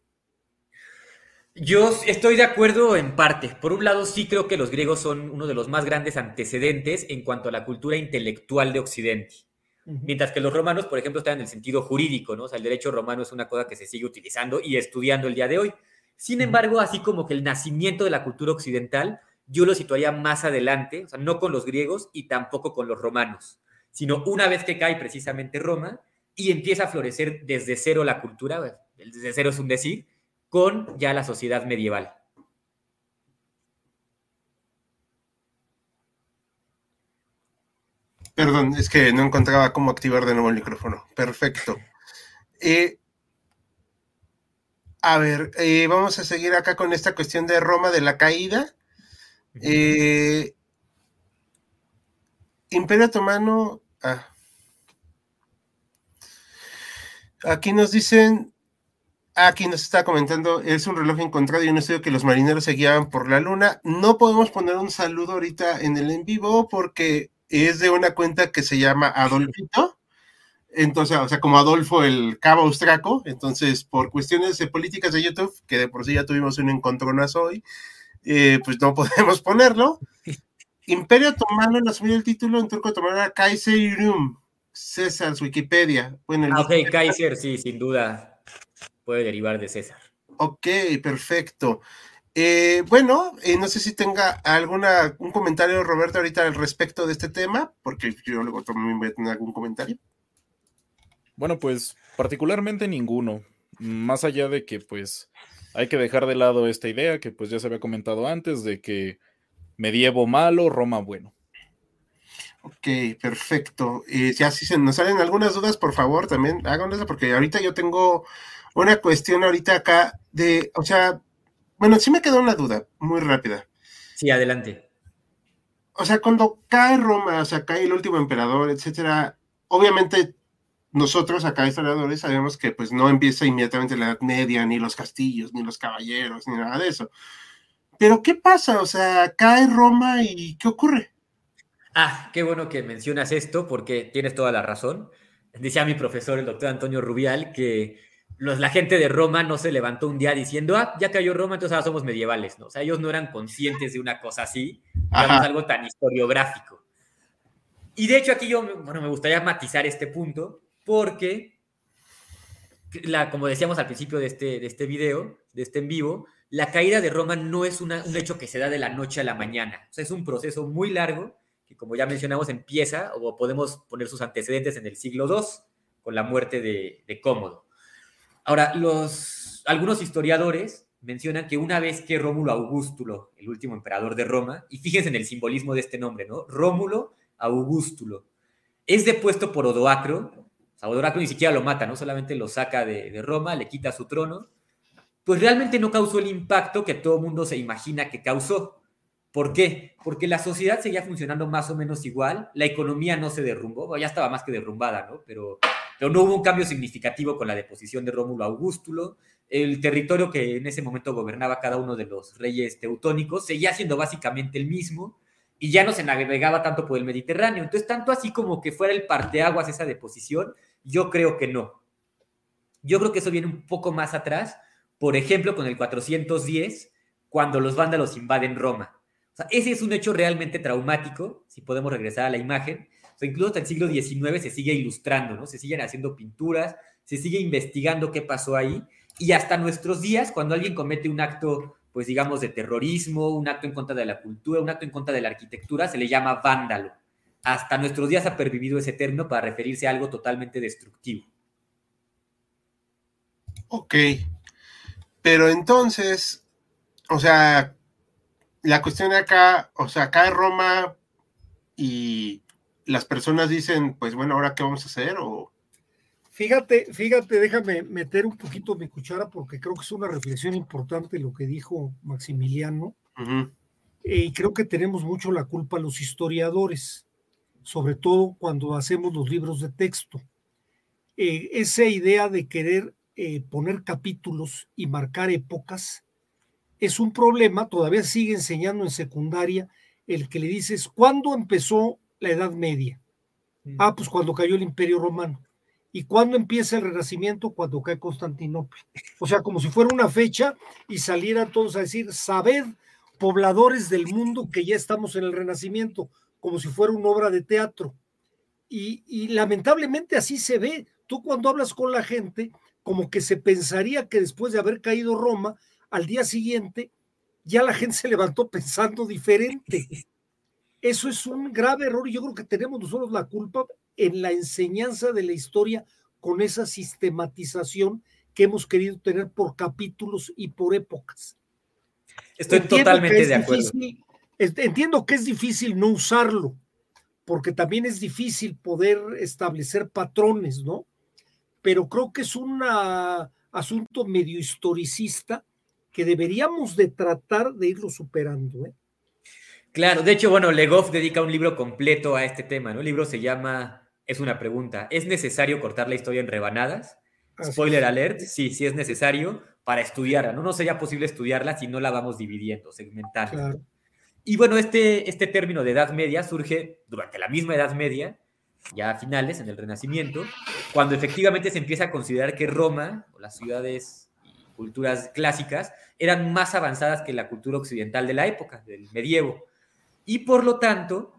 Yo estoy de acuerdo en parte. Por un lado, sí creo que los griegos son uno de los más grandes antecedentes en cuanto a la cultura intelectual de Occidente. Mientras que los romanos, por ejemplo, están en el sentido jurídico, ¿no? O sea, el derecho romano es una cosa que se sigue utilizando y estudiando el día de hoy. Sin embargo, así como que el nacimiento de la cultura occidental, yo lo situaría más adelante, o sea, no con los griegos y tampoco con los romanos, sino una vez que cae precisamente Roma y empieza a florecer desde cero la cultura, desde cero es un decir, con ya la sociedad medieval. Perdón, es que no encontraba cómo activar de nuevo el micrófono. Perfecto. Eh, a ver, eh, vamos a seguir acá con esta cuestión de Roma de la caída. Eh, Imperio Otomano. Ah. Aquí nos dicen. Aquí nos está comentando, es un reloj encontrado y un estudio que los marineros se guiaban por la luna. No podemos poner un saludo ahorita en el en vivo porque es de una cuenta que se llama Adolfito entonces, o sea, como Adolfo el cabo austraco, entonces por cuestiones de políticas de YouTube, que de por sí ya tuvimos un encontronazo hoy, eh, pues no podemos ponerlo. Imperio Otomano en asumir el título en turco otomano era Kaiserium, César, su Wikipedia. Bueno, ah, ok, Kaiser, sí, sin duda puede derivar de César. Ok, perfecto. Eh, bueno, eh, no sé si tenga alguna un comentario, Roberto, ahorita al respecto de este tema, porque yo luego también voy a tener algún comentario. Bueno, pues particularmente ninguno. Más allá de que pues hay que dejar de lado esta idea que pues ya se había comentado antes de que medievo malo, Roma bueno. Ok, perfecto. Y ya si se nos salen algunas dudas, por favor, también háganlas, porque ahorita yo tengo una cuestión ahorita acá de, o sea, bueno, sí me quedó una duda muy rápida. Sí, adelante. O sea, cuando cae Roma, o sea, cae el último emperador, etcétera, obviamente nosotros acá historiadores sabemos que pues no empieza inmediatamente la Edad Media, ni los castillos, ni los caballeros, ni nada de eso. Pero ¿qué pasa? O sea, cae Roma y ¿qué ocurre? Ah, qué bueno que mencionas esto porque tienes toda la razón. Decía mi profesor, el doctor Antonio Rubial, que los, la gente de Roma no se levantó un día diciendo, ah, ya cayó Roma, entonces ahora somos medievales, ¿no? O sea, ellos no eran conscientes de una cosa así, digamos, algo tan historiográfico. Y de hecho aquí yo, bueno, me gustaría matizar este punto porque, la, como decíamos al principio de este, de este video, de este en vivo, la caída de Roma no es un hecho que se da de la noche a la mañana. O sea, es un proceso muy largo que, como ya mencionamos, empieza o podemos poner sus antecedentes en el siglo II con la muerte de, Cómodo. Ahora, algunos historiadores mencionan que una vez que Rómulo Augustulo, el último emperador de Roma, y fíjense en el simbolismo de este nombre, ¿no? Rómulo Augustulo, es depuesto por Odoacro, o sea, Odoacro ni siquiera lo mata, no solamente lo saca de Roma, le quita su trono, pues realmente no causó el impacto que todo el mundo se imagina que causó. ¿Por qué? Porque la sociedad seguía funcionando más o menos igual, la economía no se derrumbó, ya estaba más que derrumbada, ¿no? Pero, pero no hubo un cambio significativo con la deposición de Rómulo Augustulo. El territorio que en ese momento gobernaba cada uno de los reyes teutónicos seguía siendo básicamente el mismo y ya no se navegaba tanto por el Mediterráneo. Entonces, tanto así como que fuera el parteaguas esa deposición, yo creo que no. Yo creo que eso viene un poco más atrás por ejemplo, con el 410, cuando los vándalos invaden Roma. O sea, ese es un hecho realmente traumático, si podemos regresar a la imagen. Incluso hasta el siglo XIX se sigue ilustrando. Se siguen haciendo pinturas, se sigue investigando qué pasó ahí. Y hasta nuestros días, cuando alguien comete un acto, pues digamos, de terrorismo, un acto en contra de la cultura, un acto en contra de la arquitectura, se le llama vándalo. Hasta nuestros días ha pervivido ese término para referirse a algo totalmente destructivo. Ok, pero entonces, o sea, la cuestión de acá, o sea, acá en Roma y las personas dicen, pues bueno, ahora qué vamos a hacer o Fíjate, fíjate, déjame meter un poquito mi cuchara porque creo que es una reflexión importante lo que dijo Maximiliano. Eh, y creo que tenemos mucho la culpa los historiadores, sobre todo cuando hacemos los libros de texto. Eh, esa idea de querer eh, poner capítulos y marcar épocas es un problema, todavía sigue enseñando en secundaria el que le dices, ¿cuándo empezó la Edad Media? Mm. Ah, pues cuando cayó el Imperio Romano. ¿Y cuándo empieza el Renacimiento? Cuando cae Constantinopla. O sea, como si fuera una fecha y salieran todos a decir, sabed, pobladores del mundo, que ya estamos en el Renacimiento, como si fuera una obra de teatro. Y, y lamentablemente así se ve. Tú cuando hablas con la gente, como que se pensaría que después de haber caído Roma, al día siguiente ya la gente se levantó pensando diferente. Eso es un grave error y yo creo que tenemos nosotros la culpa en la enseñanza de la historia con esa sistematización que hemos querido tener por capítulos y por épocas. Estoy totalmente de acuerdo. entiendo que es difícil no usarlo, porque también es difícil poder establecer patrones, ¿no? Pero creo que es un asunto medio historicista que deberíamos de tratar de irlo superando. ¿eh? Claro, de hecho, bueno, Legoff dedica un libro completo a este tema, ¿no? El libro se llama, es una pregunta, ¿es necesario cortar la historia en rebanadas? Spoiler alert, sí, sí es necesario para estudiarla, ¿no? No sería posible estudiarla si no la vamos dividiendo, segmentando. Y bueno, este, este término de Edad Media surge durante la misma Edad Media, ya a finales, en el Renacimiento, cuando efectivamente se empieza a considerar que Roma, o las ciudades y culturas clásicas, eran más avanzadas que la cultura occidental de la época, del medievo. Y por lo tanto,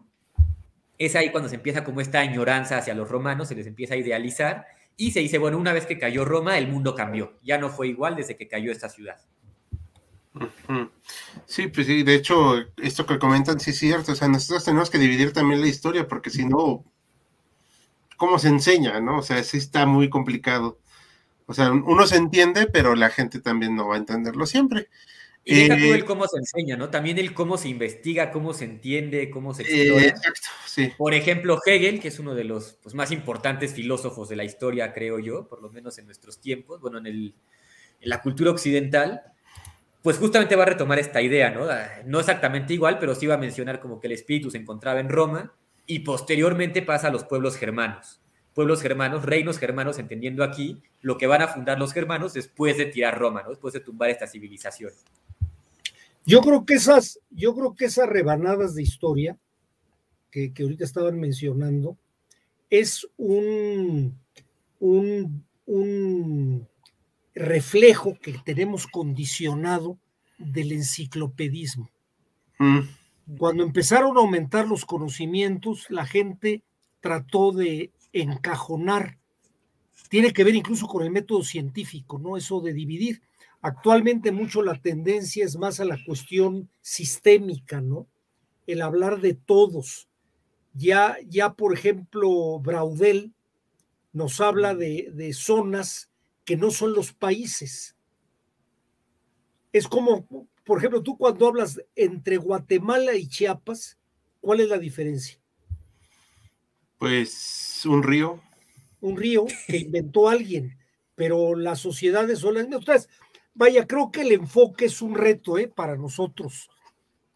es ahí cuando se empieza como esta añoranza hacia los romanos, se les empieza a idealizar y se dice, bueno, una vez que cayó Roma, el mundo cambió, ya no fue igual desde que cayó esta ciudad. Sí, pues sí, de hecho, esto que comentan sí es cierto, o sea, nosotros tenemos que dividir también la historia, porque si no, cómo se enseña, ¿no? O sea, sí está muy complicado. O sea, uno se entiende, pero la gente también no va a entenderlo siempre. Y deja tú el eh, cómo se enseña, ¿no? También el cómo se investiga, cómo se entiende, cómo se explora. exacto, sí. Por ejemplo, Hegel, que es uno de los pues, más importantes filósofos de la historia, creo yo, por lo menos en nuestros tiempos, bueno, en, el, en la cultura occidental, pues justamente va a retomar esta idea, ¿no? Ah, no exactamente igual, pero sí va a mencionar como que el espíritu se encontraba en Roma y posteriormente pasa a los pueblos germanos. Pueblos germanos, reinos germanos, entendiendo aquí lo que van a fundar los germanos después de tirar Roma, después de tumbar esta civilización. Yo creo que esas, yo creo que esas rebanadas de historia que, que ahorita estaban mencionando es un, un, un reflejo que tenemos condicionado del enciclopedismo. Mm, Cuando empezaron a aumentar los conocimientos, la gente trató de encajonar. Tiene que ver incluso con el método científico, ¿no? Eso de dividir. Actualmente mucho la tendencia es más a la cuestión sistémica, ¿no? El hablar de todos. Ya, ya por ejemplo, Braudel nos habla de, de zonas que no son los países. Es como, por ejemplo, tú cuando hablas entre Guatemala y Chiapas, ¿cuál es la diferencia? Pues un río. Un río que inventó alguien, pero las sociedades son las mismas. Entonces, vaya, creo que el enfoque es un reto ¿eh? para nosotros,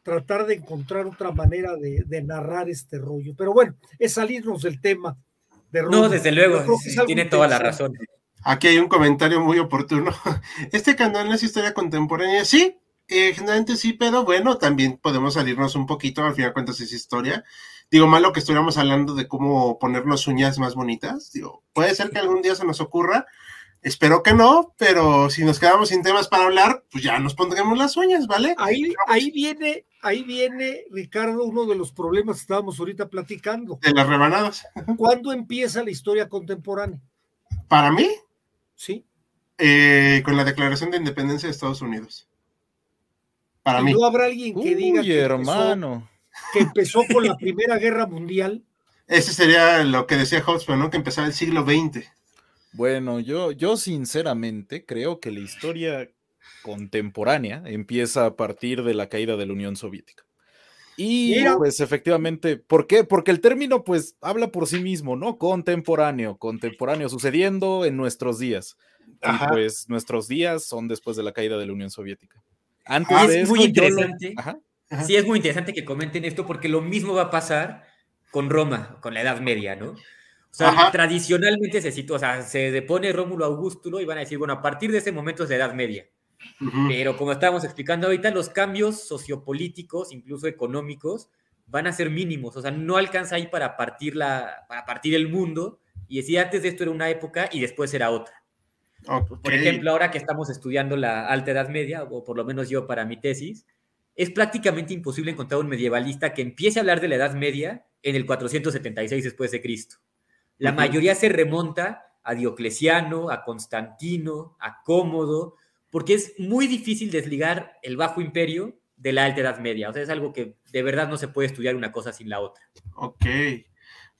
tratar de encontrar otra manera de, de, narrar este rollo. Pero bueno, es salirnos del tema. De no, desde luego, tiene toda la razón. Aquí hay un comentario muy oportuno. Este canal no es historia contemporánea, sí, eh, generalmente sí, pero bueno, también podemos salirnos un poquito, al final cuentas es historia. Digo, malo que estuviéramos hablando de cómo ponernos uñas más bonitas. Digo, puede ser que algún día se nos ocurra. Espero que no, pero si nos quedamos sin temas para hablar, pues ya nos pondremos las uñas, ¿vale? Ahí, ahí viene, ahí viene, Ricardo, uno de los problemas que estábamos ahorita platicando. De las rebanadas. ¿Cuándo empieza la historia contemporánea? Para mí, Sí. Eh, con la declaración de independencia de Estados Unidos. Para mí. No habrá alguien que Uy, diga que hermano. Empezó, que empezó con la Primera Guerra Mundial. Ese sería lo que decía Hobsbawm, ¿no? Que empezaba el siglo XX. Bueno, yo, yo sinceramente creo que la historia contemporánea empieza a partir de la caída de la Unión Soviética. Y Mira. pues efectivamente, ¿por qué? Porque el término pues habla por sí mismo, ¿no? Contemporáneo, contemporáneo, sucediendo en nuestros días. Ajá. Y pues nuestros días son después de la caída de la Unión Soviética. Antes Ah, de es esto, muy lo- interesante. Ajá. Ajá. Sí, es muy interesante que comenten esto porque lo mismo va a pasar con Roma, con la Edad Media, ¿no? O sea, Ajá. tradicionalmente se sitúa, o sea, se depone Rómulo Augustulo y van a decir, bueno, a partir de ese momento es la Edad Media. Pero como estábamos explicando ahorita, los cambios sociopolíticos, incluso económicos, van a ser mínimos. O sea, no alcanza ahí para partir, la, para partir el mundo y decir antes de esto era una época y después era otra. Ok. Por ejemplo, ahora que estamos estudiando la Alta Edad Media, o por lo menos yo para mi tesis, es prácticamente imposible encontrar un medievalista que empiece a hablar de la Edad Media en el 476 después de Cristo. La mayoría se remonta a Diocleciano, a Constantino, a Cómodo, porque es muy difícil desligar el Bajo Imperio de la Alta Edad Media. O sea, es algo que de verdad no se puede estudiar una cosa sin la otra. Ok.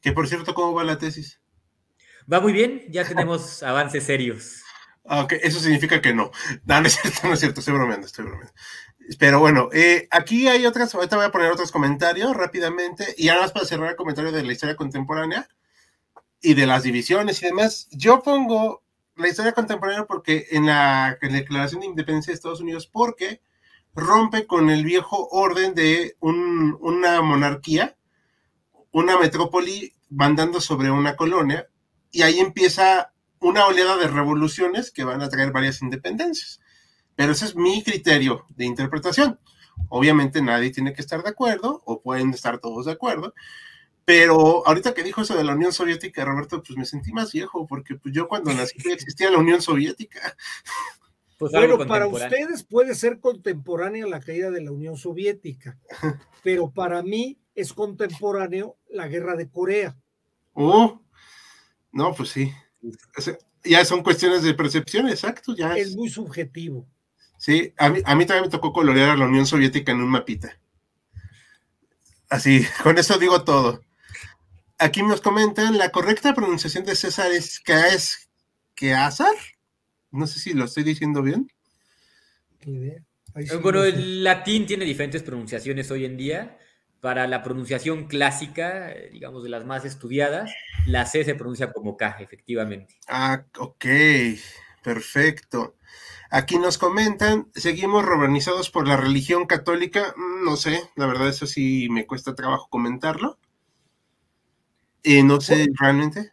Que por cierto, ¿cómo va la tesis? Va muy bien, ya tenemos avances serios. Ah, Ok, eso significa que no. No, no es cierto, no es cierto, estoy bromeando, estoy bromeando. Pero bueno, eh, aquí hay otras, ahorita voy a poner otros comentarios rápidamente, y ahora más para cerrar el comentario de la historia contemporánea y de las divisiones y demás. Yo pongo la historia contemporánea porque en la, en la Declaración de Independencia de Estados Unidos, porque rompe con el viejo orden de un- una monarquía, una metrópoli mandando sobre una colonia, y ahí empieza una oleada de revoluciones que van a traer varias independencias. Pero ese es mi criterio de interpretación. Obviamente nadie tiene que estar de acuerdo, o pueden estar todos de acuerdo, pero ahorita que dijo eso de la Unión Soviética, Roberto, pues me sentí más viejo, porque pues yo cuando nací existía la Unión Soviética. Pues Bueno, para ustedes puede ser contemporánea la caída de la Unión Soviética, pero para mí es contemporáneo la guerra de Corea. Oh, no, pues sí. Ya son cuestiones de percepción, exacto, ya. Es muy subjetivo. Sí, a mí, a mí también me tocó colorear a la Unión Soviética en un mapita. Así, con eso digo todo. Aquí nos comentan, la correcta pronunciación de César es Caes Queazar. No sé si lo estoy diciendo bien. Idea. Sí Eh, Bueno, no sé. el latín tiene diferentes pronunciaciones hoy en día. Para la pronunciación clásica, eh, digamos de las más estudiadas, la C se pronuncia como K, efectivamente. Ah, ok, perfecto. Aquí nos comentan, seguimos romanizados por la religión católica. Mm, No sé, la verdad eso sí me cuesta trabajo comentarlo. Eh, no sé realmente.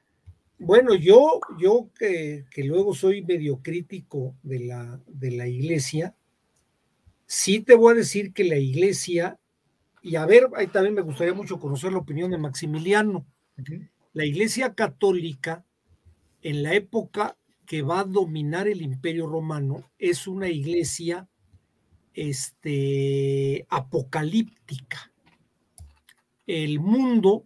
Bueno, yo, yo que, que luego soy medio crítico de la, de la iglesia, sí te voy a decir que la iglesia y a ver, ahí también me gustaría mucho conocer la opinión de Maximiliano. La Iglesia Católica, en la época que va a dominar el Imperio Romano, es una iglesia este, apocalíptica. El mundo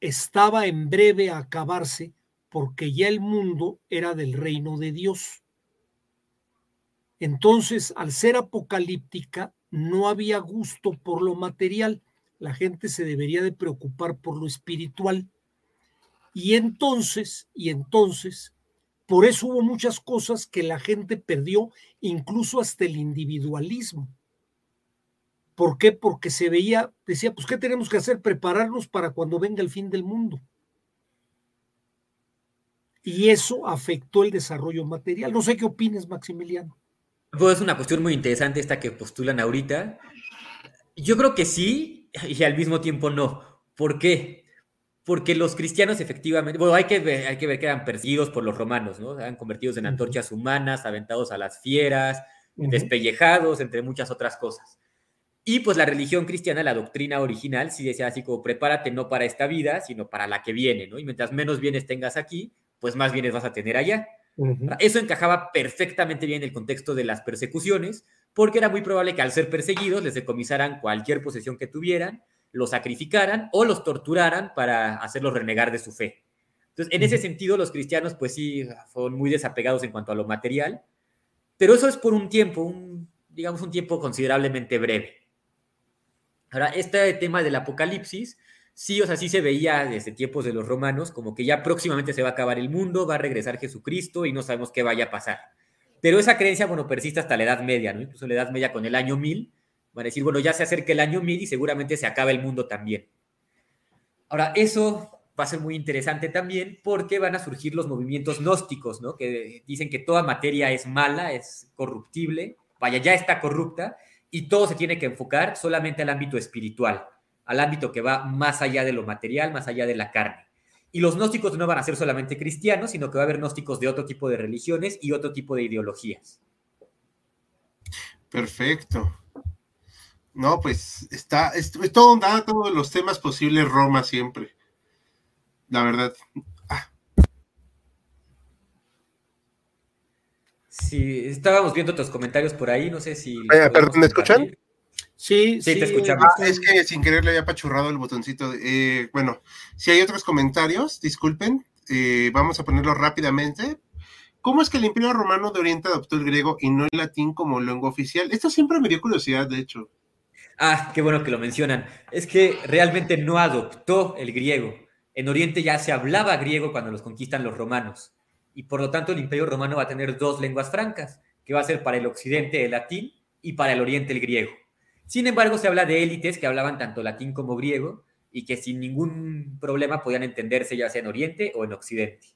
estaba en breve a acabarse porque ya el mundo era del reino de Dios. Entonces, al ser apocalíptica, no había gusto por lo material. La gente se debería de preocupar por lo espiritual. Y entonces, y entonces, por eso hubo muchas cosas que la gente perdió, incluso hasta el individualismo. ¿Por qué? Porque se veía, decía, pues, ¿qué tenemos que hacer? Prepararnos para cuando venga el fin del mundo. Y eso afectó el desarrollo material. No sé qué opines, Maximiliano. Pues es una cuestión muy interesante esta que postulan ahorita. Yo creo que sí y al mismo tiempo no. ¿Por qué? Porque los cristianos efectivamente, bueno, hay que ver, hay que, ver que eran perseguidos por los romanos, ¿no? Eran convertidos en antorchas humanas, aventados a las fieras, despellejados, entre muchas otras cosas. Y pues la religión cristiana, la doctrina original, sí decía así como prepárate no para esta vida, sino para la que viene, ¿no? Y mientras menos bienes tengas aquí, pues más bienes vas a tener allá. Eso encajaba perfectamente bien en el contexto de las persecuciones, porque era muy probable que al ser perseguidos les decomisaran cualquier posesión que tuvieran, los sacrificaran o los torturaran para hacerlos renegar de su fe. Entonces, en ese sentido, los cristianos, pues sí, fueron muy desapegados en cuanto a lo material, pero eso es por un tiempo, un, digamos, un tiempo considerablemente breve. Ahora, este tema del apocalipsis, sí, o sea, sí se veía desde tiempos de los romanos, como que ya próximamente se va a acabar el mundo, va a regresar Jesucristo y no sabemos qué vaya a pasar. Pero esa creencia, bueno, persiste hasta la Edad Media, ¿no? Incluso la Edad Media con el año 1000, van a decir, bueno, ya se acerca el año 1000 y seguramente se acaba el mundo también. Ahora, eso va a ser muy interesante también porque van a surgir los movimientos gnósticos, ¿no? Que dicen que toda materia es mala, es corruptible, vaya, ya está corrupta y todo se tiene que enfocar solamente al ámbito espiritual, al ámbito que va más allá de lo material, más allá de la carne. Y los gnósticos no van a ser solamente cristianos, sino que va a haber gnósticos de otro tipo de religiones y otro tipo de ideologías. Perfecto. No, pues está, es, todo un dato de los temas posibles Roma siempre. La verdad. Sí, estábamos viendo otros comentarios por ahí, no sé si... Eh, perdón, ¿me escuchan? Sí, sí, te escuchamos. Ah, es que sin querer le había apachurrado el botoncito. Eh, bueno, si hay otros comentarios, disculpen, eh, vamos a ponerlo rápidamente. ¿Cómo es que el Imperio Romano de Oriente adoptó el griego y no el latín como lengua oficial? Esto siempre me dio curiosidad, de hecho. Ah, qué bueno que lo mencionan. Es que realmente no adoptó el griego. En Oriente ya se hablaba griego cuando los conquistan los romanos y por lo tanto el imperio romano va a tener dos lenguas francas, que va a ser para el occidente el latín y para el oriente el griego. Sin embargo, se habla de élites que hablaban tanto latín como griego y que sin ningún problema podían entenderse ya sea en oriente o en occidente.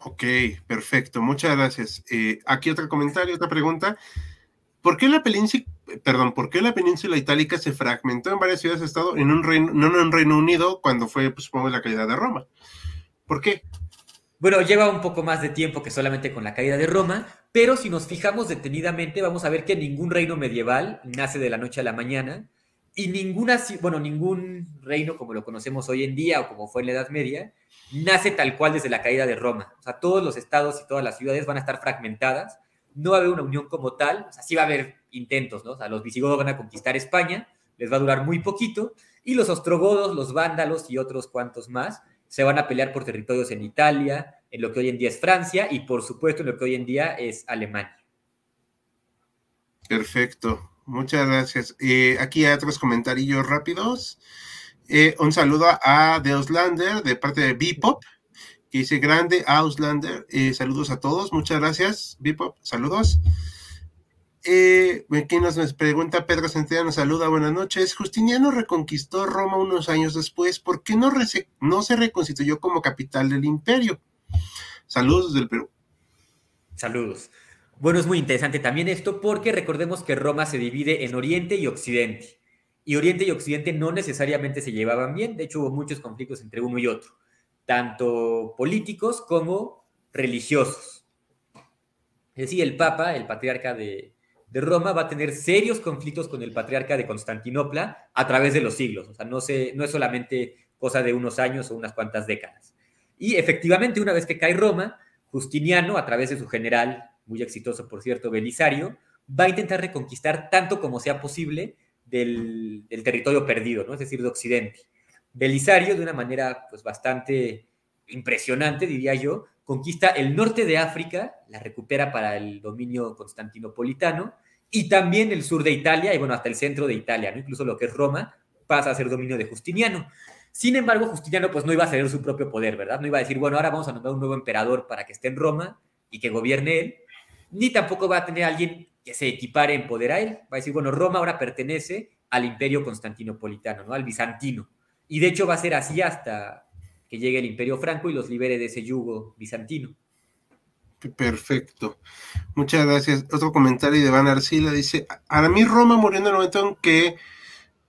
Ok, perfecto, muchas gracias. Eh, aquí otro comentario, otra pregunta. ¿Por qué la península, perdón, por qué la península itálica se fragmentó en varias ciudades-estado en un reino, no en un Reino Unido cuando fue, pues, supongo, la caída de Roma? ¿Por qué? Bueno, lleva un poco más de tiempo que solamente con la caída de Roma, pero si nos fijamos detenidamente, vamos a ver que ningún reino medieval nace de la noche a la mañana y ninguna, bueno, ningún reino como lo conocemos hoy en día o como fue en la Edad Media, nace tal cual desde la caída de Roma. O sea, todos los estados y todas las ciudades van a estar fragmentadas, no va a haber una unión como tal, o sea, sí va a haber intentos, ¿no? O sea, los visigodos van a conquistar España, les va a durar muy poquito, y los ostrogodos, los vándalos y otros cuantos más se van a pelear por territorios en Italia, en lo que hoy en día es Francia y por supuesto en lo que hoy en día es Alemania. Perfecto, muchas gracias. Eh, aquí hay otros comentarios rápidos. Eh, un saludo a Auslander de parte de Bipop, que dice grande Auslander. Eh, saludos a todos, muchas gracias, Bipop, saludos. Aquí nos, pregunta Pedro Centella, nos saluda, buenas noches. Justiniano reconquistó Roma unos años después, ¿por qué no se reconstituyó como capital del imperio? Saludos desde el Perú. Saludos. Bueno, es muy interesante también esto porque recordemos que Roma se divide en Oriente y Occidente. Y Oriente y Occidente no necesariamente se llevaban bien, de hecho hubo muchos conflictos entre uno y otro, tanto políticos como religiosos. Es decir, el Papa, el patriarca de, Roma va a tener serios conflictos con el patriarca de Constantinopla a través de los siglos. O sea, no, no es solamente cosa de unos años o unas cuantas décadas. Y efectivamente, una vez que cae Roma, Justiniano, a través de su general, muy exitoso por cierto, Belisario, va a intentar reconquistar tanto como sea posible del, territorio perdido, ¿no? es decir, de Occidente. Belisario, de una manera pues, bastante impresionante, diría yo, conquista el norte de África, la recupera para el dominio constantinopolitano, y también el sur de Italia, y bueno, hasta el centro de Italia, ¿no? incluso lo que es Roma, pasa a ser dominio de Justiniano. Sin embargo, Justiniano pues no iba a ceder su propio poder, ¿verdad? No iba a decir, bueno, ahora vamos a nombrar un nuevo emperador para que esté en Roma y que gobierne él, ni tampoco va a tener alguien que se equipare en poder a él. Va a decir, bueno, Roma ahora pertenece al imperio constantinopolitano, ¿no? Al bizantino. Y de hecho va a ser así hasta que llegue el imperio franco y los libere de ese yugo bizantino. Perfecto. Muchas gracias. Otro comentario de Van Arcila dice, a mí Roma murió en el momento en que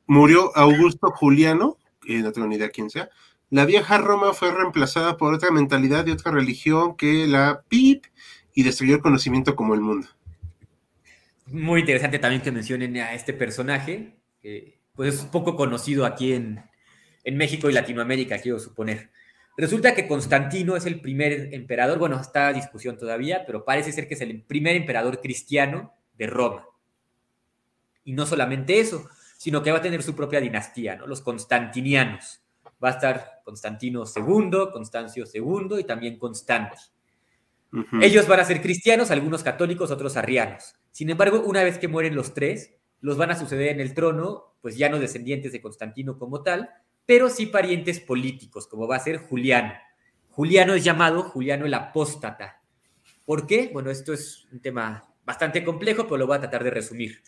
murió Augusto Juliano, no tengo ni idea quién sea, la vieja Roma fue reemplazada por otra mentalidad y otra religión que la PIP y destruyó el conocimiento como el mundo. Muy interesante también que mencionen a este personaje, que pues es poco conocido aquí en, en México y Latinoamérica, quiero suponer. Resulta que Constantino es el primer emperador, bueno, está discusión todavía, pero parece ser que es el primer emperador cristiano de Roma. Y no solamente eso, sino que va a tener su propia dinastía, ¿no? Los constantinianos. Va a estar Constantino II, Constancio II y también Constanti. Ellos van a ser cristianos, algunos católicos, otros arrianos. Sin embargo, una vez que mueren los tres, los van a suceder en el trono, pues ya no descendientes de Constantino como tal, pero sí parientes políticos, como va a ser Juliano. Juliano es llamado Juliano el Apóstata. ¿Por qué? Bueno, esto es un tema bastante complejo, pero lo voy a tratar de resumir.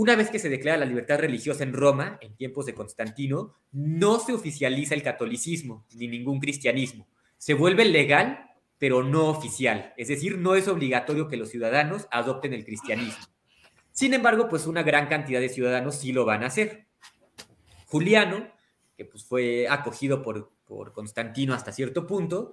Una vez que se declara la libertad religiosa en Roma, en tiempos de Constantino, no se oficializa el catolicismo ni ningún cristianismo. Se vuelve legal, pero no oficial. Es decir, no es obligatorio que los ciudadanos adopten el cristianismo. Sin embargo, pues una gran cantidad de ciudadanos sí lo van a hacer. Juliano, que pues fue acogido por, por Constantino hasta cierto punto,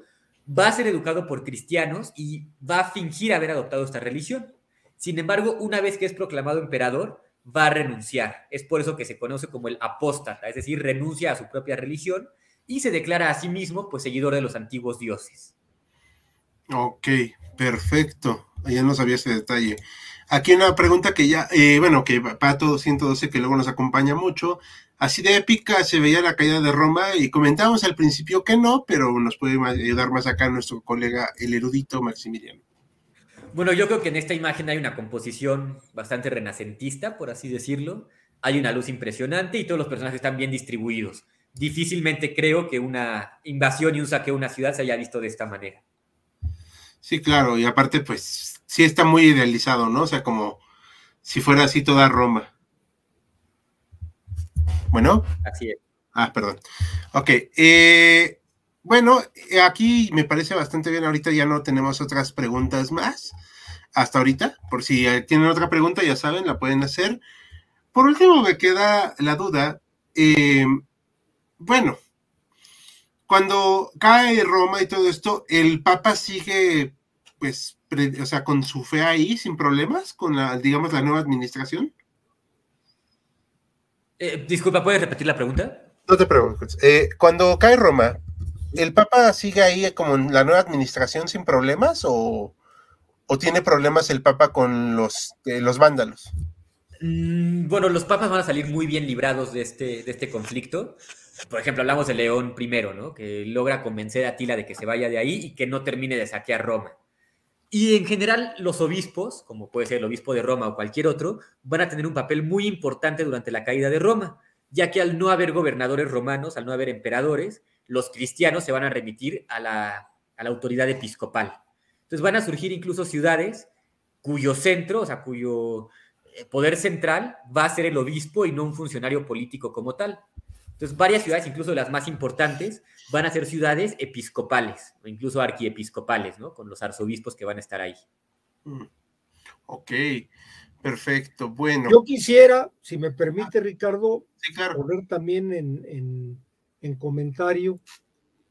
va a ser educado por cristianos y va a fingir haber adoptado esta religión. Sin embargo, una vez que es proclamado emperador, va a renunciar. Es por eso que se conoce como el apóstata, es decir, renuncia a su propia religión y se declara a sí mismo pues seguidor de los antiguos dioses. Ok, perfecto. Ya no sabía ese detalle. Aquí una pregunta que ya, eh, bueno, que Pato 112, que luego nos acompaña mucho. Así de épica se veía la caída de Roma y comentamos al principio que no, pero nos puede ayudar más acá nuestro colega, el erudito Maximiliano. Bueno, yo creo que en esta imagen hay una composición bastante renacentista, por así decirlo. Hay una luz impresionante y todos los personajes están bien distribuidos. Difícilmente creo que una invasión y un saqueo a una ciudad se haya visto de esta manera. Sí, claro, y aparte, pues sí está muy idealizado, ¿no? O sea, como si fuera así toda Roma. Bueno. Así es. Ah, perdón. Ok. Eh, bueno, aquí me parece bastante bien. Ahorita ya no tenemos otras preguntas más hasta ahorita. Por si tienen otra pregunta, ya saben, la pueden hacer. Por último, me queda la duda. Eh, bueno, cuando cae Roma y todo esto, ¿el Papa sigue, pues, o sea, con su fe ahí sin problemas, con la, digamos, la nueva administración? Eh, disculpa, ¿puedes repetir la pregunta? No te preocupes. Eh, cuando cae Roma, ¿el Papa sigue ahí como en la nueva administración sin problemas o, o tiene problemas el Papa con los, eh, los vándalos? Mm, bueno, los papas van a salir muy bien librados de este, de este conflicto. Por ejemplo, hablamos de León I, ¿no? que logra convencer a Tila de que se vaya de ahí y que no termine de saquear Roma. Y en general, los obispos, como puede ser el obispo de Roma o cualquier otro, van a tener un papel muy importante durante la caída de Roma, ya que al no haber gobernadores romanos, al no haber emperadores, los cristianos se van a remitir a la, a la autoridad episcopal. Entonces van a surgir incluso ciudades cuyo centro, o sea, cuyo eh, poder central va a ser el obispo y no un funcionario político como tal. Entonces, varias ciudades, incluso las más importantes, van a ser ciudades episcopales o incluso arquiepiscopales, ¿no? Con los arzobispos que van a estar ahí. Mm. Ok, perfecto. Bueno. Yo quisiera, si me permite, Ricardo, poner también en, en comentario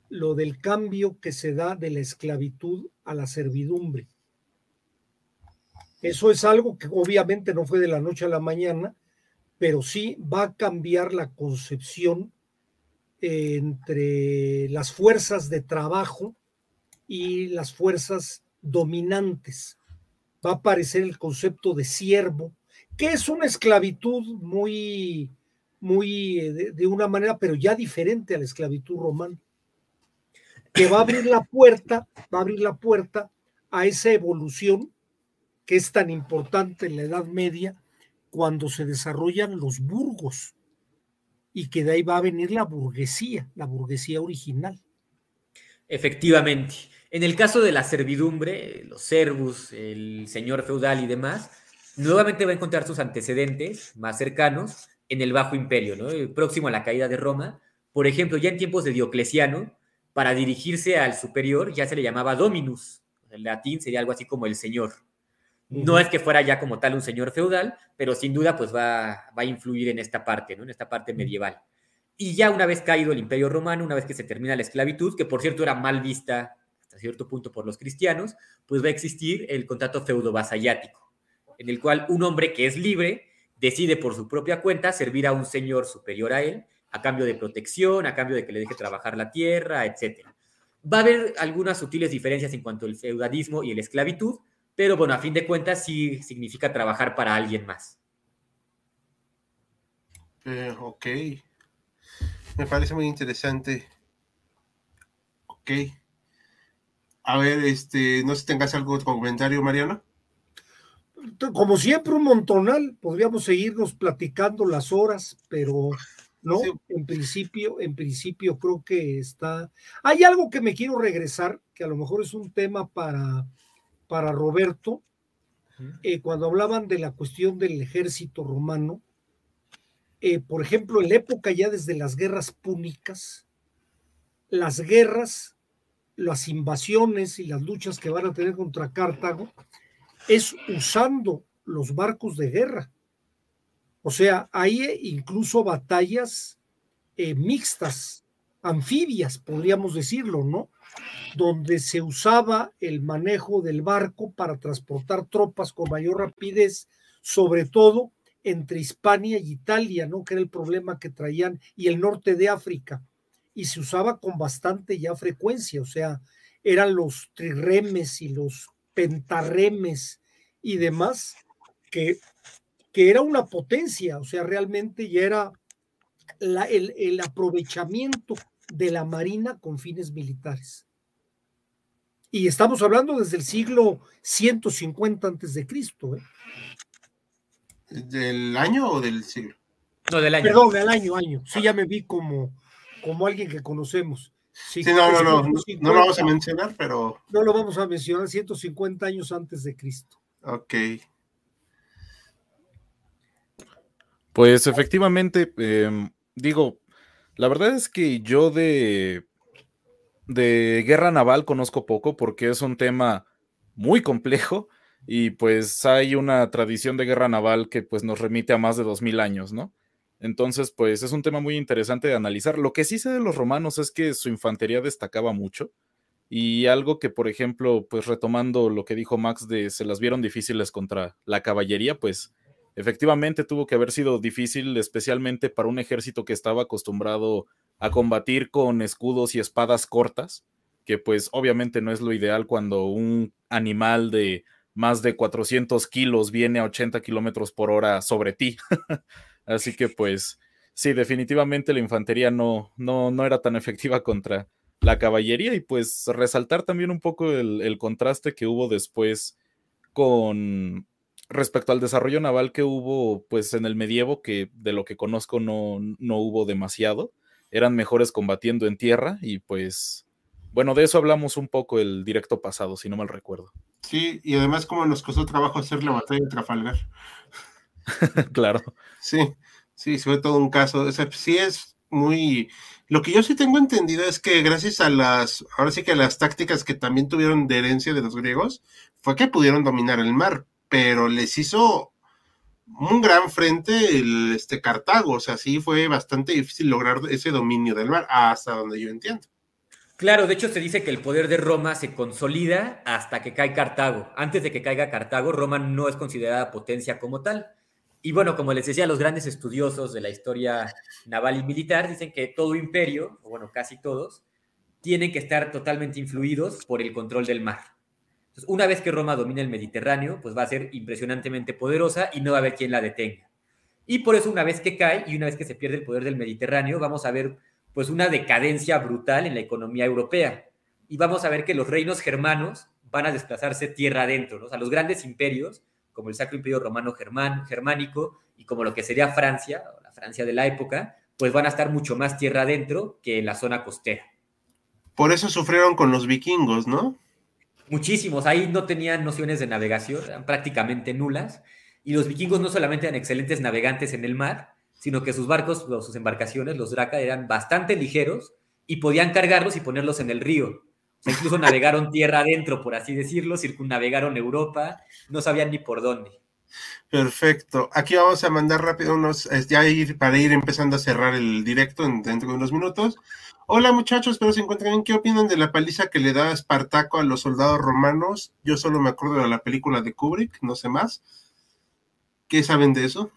lo del cambio que se da de la esclavitud a la servidumbre. Eso es algo que obviamente no fue de la noche a la mañana, pero sí va a cambiar la concepción entre las fuerzas de trabajo y las fuerzas dominantes. Va a aparecer el concepto de siervo, que es una esclavitud muy, muy eh, de, una manera, pero ya diferente a la esclavitud romana, que va a abrir la puerta, va a abrir la puerta a esa evolución que es tan importante en la Edad Media cuando se desarrollan los burgos y que de ahí va a venir la burguesía, la burguesía original. Efectivamente. En el caso de la servidumbre, los servus, el señor feudal y demás, nuevamente va a encontrar sus antecedentes más cercanos en el Bajo Imperio, ¿no? próximo a la caída de Roma. Por ejemplo, ya en tiempos de Diocleciano, para dirigirse al superior ya se le llamaba dominus. En latín sería algo así como el señor. No es que fuera ya como tal un señor feudal, pero sin duda pues va, va a influir en esta parte, ¿no? En esta parte medieval. Y ya una vez caído el imperio romano, una vez que se termina la esclavitud, que por cierto era mal vista hasta cierto punto por los cristianos, pues va a existir el contrato feudo-vasallático, en el cual un hombre que es libre decide por su propia cuenta servir a un señor superior a él, a cambio de protección, a cambio de que le deje trabajar la tierra, etc. Va a haber algunas sutiles diferencias en cuanto al feudalismo y la esclavitud, pero bueno, a fin de cuentas sí significa trabajar para alguien más. Eh, ok. Me parece muy interesante. Ok. A ver, este, no sé si tengas algo de comentario, Mariano. Como siempre, un montonal. Podríamos seguirnos platicando las horas, pero no, sí. en principio, en principio creo que está. Hay algo que me quiero regresar, que a lo mejor es un tema para para Roberto, eh, cuando hablaban de la cuestión del ejército romano, eh, por ejemplo, en la época ya desde las guerras púnicas, las guerras, las invasiones y las luchas que van a tener contra Cartago, es usando los barcos de guerra. O sea, hay incluso batallas eh, mixtas, anfibias, podríamos decirlo, ¿no? donde se usaba el manejo del barco para transportar tropas con mayor rapidez, sobre todo entre Hispania y Italia, ¿no? Que era el problema que traían, y el norte de África. Y se usaba con bastante ya frecuencia, o sea, eran los trirremes y los pentarremes y demás, que, que era una potencia, o sea, realmente ya era la, el, el aprovechamiento de la marina con fines militares. Y estamos hablando desde el siglo 150 antes de Cristo. ¿eh? ¿Del año o del siglo? No, del año. Perdón, del año, año. Sí, ya me vi como, como alguien que conocemos. Sí, sí no, no, no, no, no lo vamos a mencionar, pero... No lo vamos a mencionar, 150 años antes de Cristo. Ok. Pues efectivamente, eh, digo, la verdad es que yo de de guerra naval conozco poco porque es un tema muy complejo y pues hay una tradición de guerra naval que pues nos remite a más de dos mil años, ¿no? Entonces, pues es un tema muy interesante de analizar. Lo que sí sé de los romanos es que su infantería destacaba mucho y algo que, por ejemplo, pues retomando lo que dijo Max de se las vieron difíciles contra la caballería, pues efectivamente tuvo que haber sido difícil, especialmente para un ejército que estaba acostumbrado a combatir con escudos y espadas cortas, que pues obviamente no es lo ideal cuando un animal de más de 400 kilos viene a 80 kilómetros por hora sobre ti. Así que pues sí, definitivamente la infantería no, no, no era tan efectiva contra la caballería y pues resaltar también un poco el, el contraste que hubo después con respecto al desarrollo naval que hubo pues en el medievo, que de lo que conozco no, no hubo demasiado eran mejores combatiendo en tierra y pues, bueno, de eso hablamos un poco el directo pasado, si no mal recuerdo. Sí, y además como nos costó trabajo hacer la batalla de Trafalgar. claro. Sí, sí, fue todo un caso. O sea, sí es muy... Lo que yo sí tengo entendido es que gracias a las, ahora sí que a las tácticas que también tuvieron de herencia de los griegos, fue que pudieron dominar el mar, pero les hizo un gran frente el este Cartago, o sea, sí fue bastante difícil lograr ese dominio del mar, hasta donde yo entiendo. Claro, de hecho se dice que el poder de Roma se consolida hasta que cae Cartago. Antes de que caiga Cartago, Roma no es considerada potencia como tal. Y bueno, como les decía, los grandes estudiosos de la historia naval y militar dicen que todo imperio, o bueno, casi todos, tienen que estar totalmente influidos por el control del mar. Entonces, una vez que Roma domina el Mediterráneo, pues va a ser impresionantemente poderosa y no va a haber quien la detenga. Y por eso una vez que cae y una vez que se pierde el poder del Mediterráneo, vamos a ver pues una decadencia brutal en la economía europea. Y vamos a ver que los reinos germanos van a desplazarse tierra adentro, ¿no? O sea, los grandes imperios, como el Sacro Imperio Romano Germán, Germánico y como lo que sería Francia, la Francia de la época, pues van a estar mucho más tierra adentro que en la zona costera. Por eso sufrieron con los vikingos, ¿no? Muchísimos, ahí no tenían nociones de navegación, eran prácticamente nulas, y los vikingos no solamente eran excelentes navegantes en el mar, sino que sus barcos, sus embarcaciones, los Draca, eran bastante ligeros y podían cargarlos y ponerlos en el río. Incluso navegaron tierra adentro, por así decirlo, circunnavegaron Europa, no sabían ni por dónde. Perfecto. Aquí vamos a mandar rápido unos, ya ir, para ir empezando a cerrar el directo en, dentro de unos minutos. Hola muchachos, espero se encuentren bien. ¿Qué opinan de la paliza que le da Espartaco a los soldados romanos? Yo solo me acuerdo de la película de Kubrick, no sé más. ¿Qué saben de eso?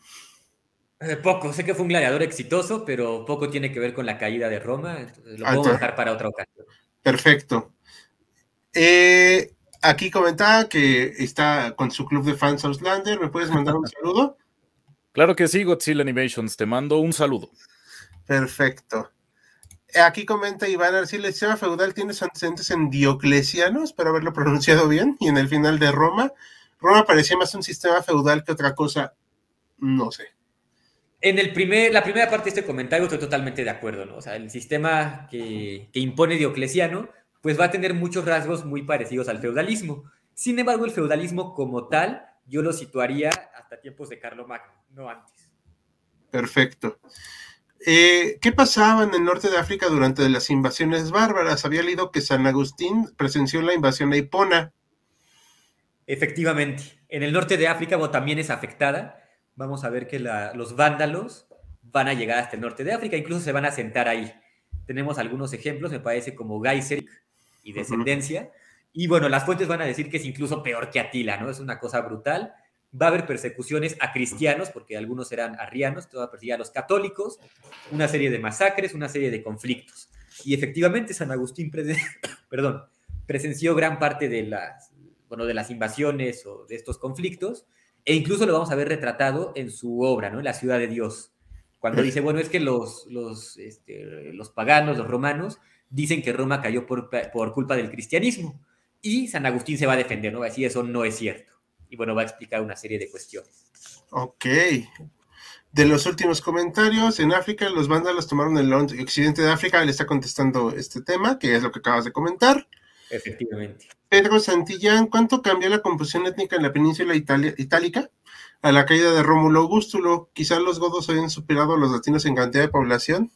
Eh, poco, sé que fue un gladiador exitoso, pero poco tiene que ver con la caída de Roma. Lo puedo dejar para otra ocasión. Perfecto. Eh, aquí comentaba que está con su club de fans Auslander. ¿Me puedes mandar un saludo? Claro que sí, Godzilla Animations. Te mando un saludo. Perfecto. Aquí comenta Iván si el sistema feudal tiene sus antecedentes en Diocleciano, espero haberlo pronunciado bien, y en el final de Roma. Roma parecía más un sistema feudal que otra cosa, no sé. En el primer, la primera parte de este comentario estoy totalmente de acuerdo, ¿no? O sea, el sistema que, que impone Diocleciano, pues va a tener muchos rasgos muy parecidos al feudalismo. Sin embargo, el feudalismo como tal, yo lo situaría hasta tiempos de Carlomagno, no antes. Perfecto. Eh, ¿Qué pasaba en el norte de África durante las invasiones bárbaras? Había leído que San Agustín presenció la invasión a Hipona. Efectivamente. En el norte de África bueno, también es afectada vamos a ver que los vándalos van a llegar hasta el norte de África, incluso se van a sentar ahí. Tenemos algunos ejemplos, me parece, como Geiseric y Descendencia. Y bueno, las fuentes van a decir que es incluso peor que Atila, ¿no? Es una cosa brutal. Va a haber persecuciones a cristianos, porque algunos eran arrianos, todo va a perseguir a los católicos, una serie de masacres, una serie de conflictos. Y efectivamente, San Agustín perdón, presenció gran parte de las, bueno, de las invasiones o de estos conflictos e incluso lo vamos a ver retratado en su obra, ¿no? En la ciudad de Dios. Cuando dice, bueno, es que los, los, este, los paganos, los romanos, dicen que Roma cayó por, por, culpa del cristianismo. Y San Agustín se va a defender, ¿no? Va a decir, eso no es cierto. Y bueno, va a explicar una serie de cuestiones. Ok. De los últimos comentarios, en África los vándalos tomaron el occidente de África. Le está contestando este tema, que es lo que acabas de comentar. Efectivamente. Pedro Santillán, ¿cuánto cambió la composición étnica en la península itálica a la caída de Rómulo Augustulo? Quizás los godos habían superado a los latinos en cantidad de población.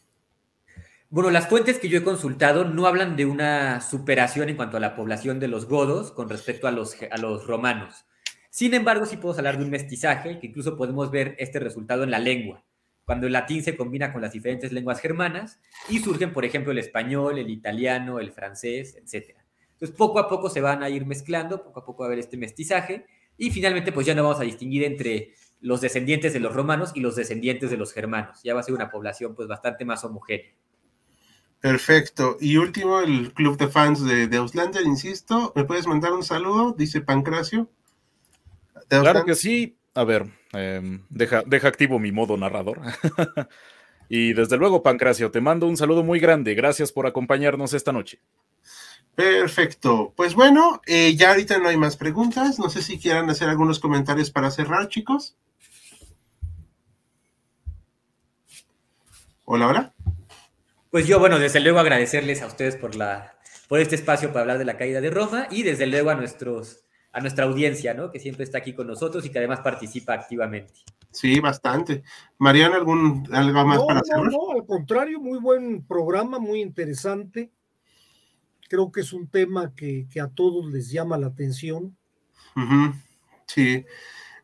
Bueno, las fuentes que yo he consultado no hablan de una superación en cuanto a la población de los godos con respecto a los, romanos. Sin embargo, sí puedo hablar de un mestizaje, que incluso podemos ver este resultado en la lengua, cuando el latín se combina con las diferentes lenguas germanas y surgen, por ejemplo, el español, el italiano, el francés, etcétera. Entonces, poco a poco se van a ir mezclando, poco a poco va a haber este mestizaje, y finalmente, pues ya no vamos a distinguir entre los descendientes de los romanos y los descendientes de los germanos. Ya va a ser una población, pues, bastante más homogénea. Perfecto. Y último, el club de fans de, de Auslander, insisto. ¿Me puedes mandar un saludo? Dice Pancracio. Claro que sí. A ver, em, deja, deja activo mi modo narrador. y desde luego, Pancracio, te mando un saludo muy grande. Gracias por acompañarnos esta noche. Perfecto. Pues bueno, eh, ya ahorita no hay más preguntas. No sé si quieran hacer algunos comentarios para cerrar, chicos. Hola, hola. Pues yo, bueno, desde luego agradecerles a ustedes por la por este espacio para hablar de la caída de Roma y desde luego a nuestros a nuestra audiencia, ¿no? Que siempre está aquí con nosotros y que además participa activamente. Sí, bastante. Mariana, ¿algún algo más para cerrar? No, no, al contrario, muy buen programa, muy interesante creo que es un tema que, a todos les llama la atención. Sí,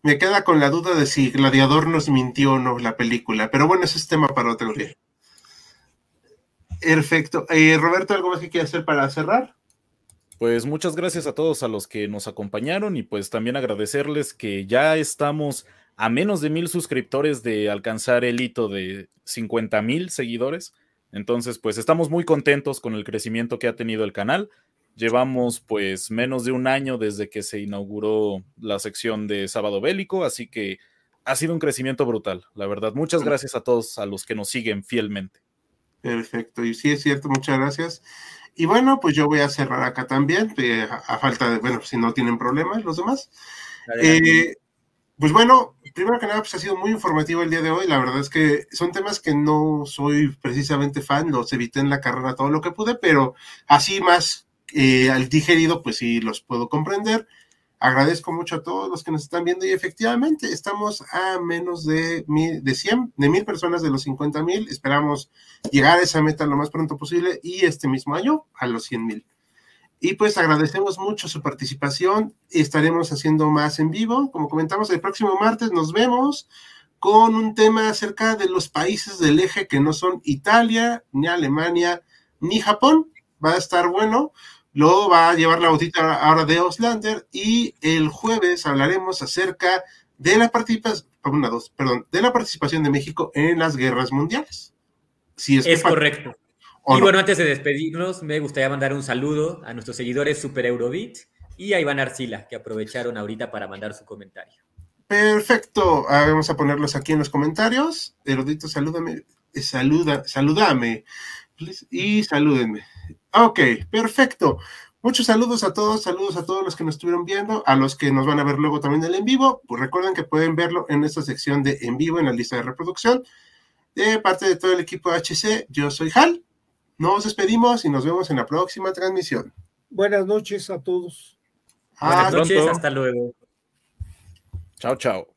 me queda con la duda de si Gladiador nos mintió o no la película, pero bueno, ese es tema para otro día. Perfecto. Eh, Roberto, ¿algo más que quieras hacer para cerrar? Pues muchas gracias a todos a los que nos acompañaron y pues también agradecerles que ya estamos a menos de mil suscriptores de alcanzar el hito de 50 mil seguidores. Entonces, pues estamos muy contentos con el crecimiento que ha tenido el canal. Llevamos pues menos de un año desde que se inauguró la sección de Sábado Bélico, así que ha sido un crecimiento brutal, la verdad. Muchas gracias a todos a los que nos siguen fielmente. Perfecto, y sí es cierto, muchas gracias. Y bueno, pues yo voy a cerrar acá también, eh, a, falta de, bueno, si no tienen problemas los demás. Eh, pues bueno, primero que nada, pues ha sido muy informativo el día de hoy. La verdad es que son temas que no soy precisamente fan, los evité en la carrera todo lo que pude, pero así más eh, al digerido, pues sí los puedo comprender. Agradezco mucho a todos los que nos están viendo y efectivamente estamos a menos de, mil, de 100, de mil personas de los 50 mil. Esperamos llegar a esa meta lo más pronto posible y este mismo año a los 100 mil. Y pues agradecemos mucho su participación. Estaremos haciendo más en vivo. Como comentamos, el próximo martes nos vemos con un tema acerca de los países del eje que no son Italia, ni Alemania, ni Japón. Va a estar bueno. Luego va a llevar la botita ahora de Oslander y el jueves hablaremos acerca de la participación, perdón, de la participación de México en las guerras mundiales. Si es, es correcto. Y bueno, antes de despedirnos, me gustaría mandar un saludo a nuestros seguidores Super Eurobeat y a Iván Arcila, que aprovecharon ahorita para mandar su comentario. Perfecto, ah, vamos a ponerlos aquí en los comentarios. Erudito, salúdame, eh, saluda, salúdame y salúdenme. Ok, perfecto. Muchos saludos a todos, saludos a todos los que nos estuvieron viendo, a los que nos van a ver luego también en el en vivo. Pues recuerden que pueden verlo en esta sección de en vivo en la lista de reproducción. De parte de todo el equipo HC, yo soy Hal. Nos despedimos y nos vemos en la próxima transmisión. Buenas noches a todos. Buenas noches, hasta luego. Chao, chao.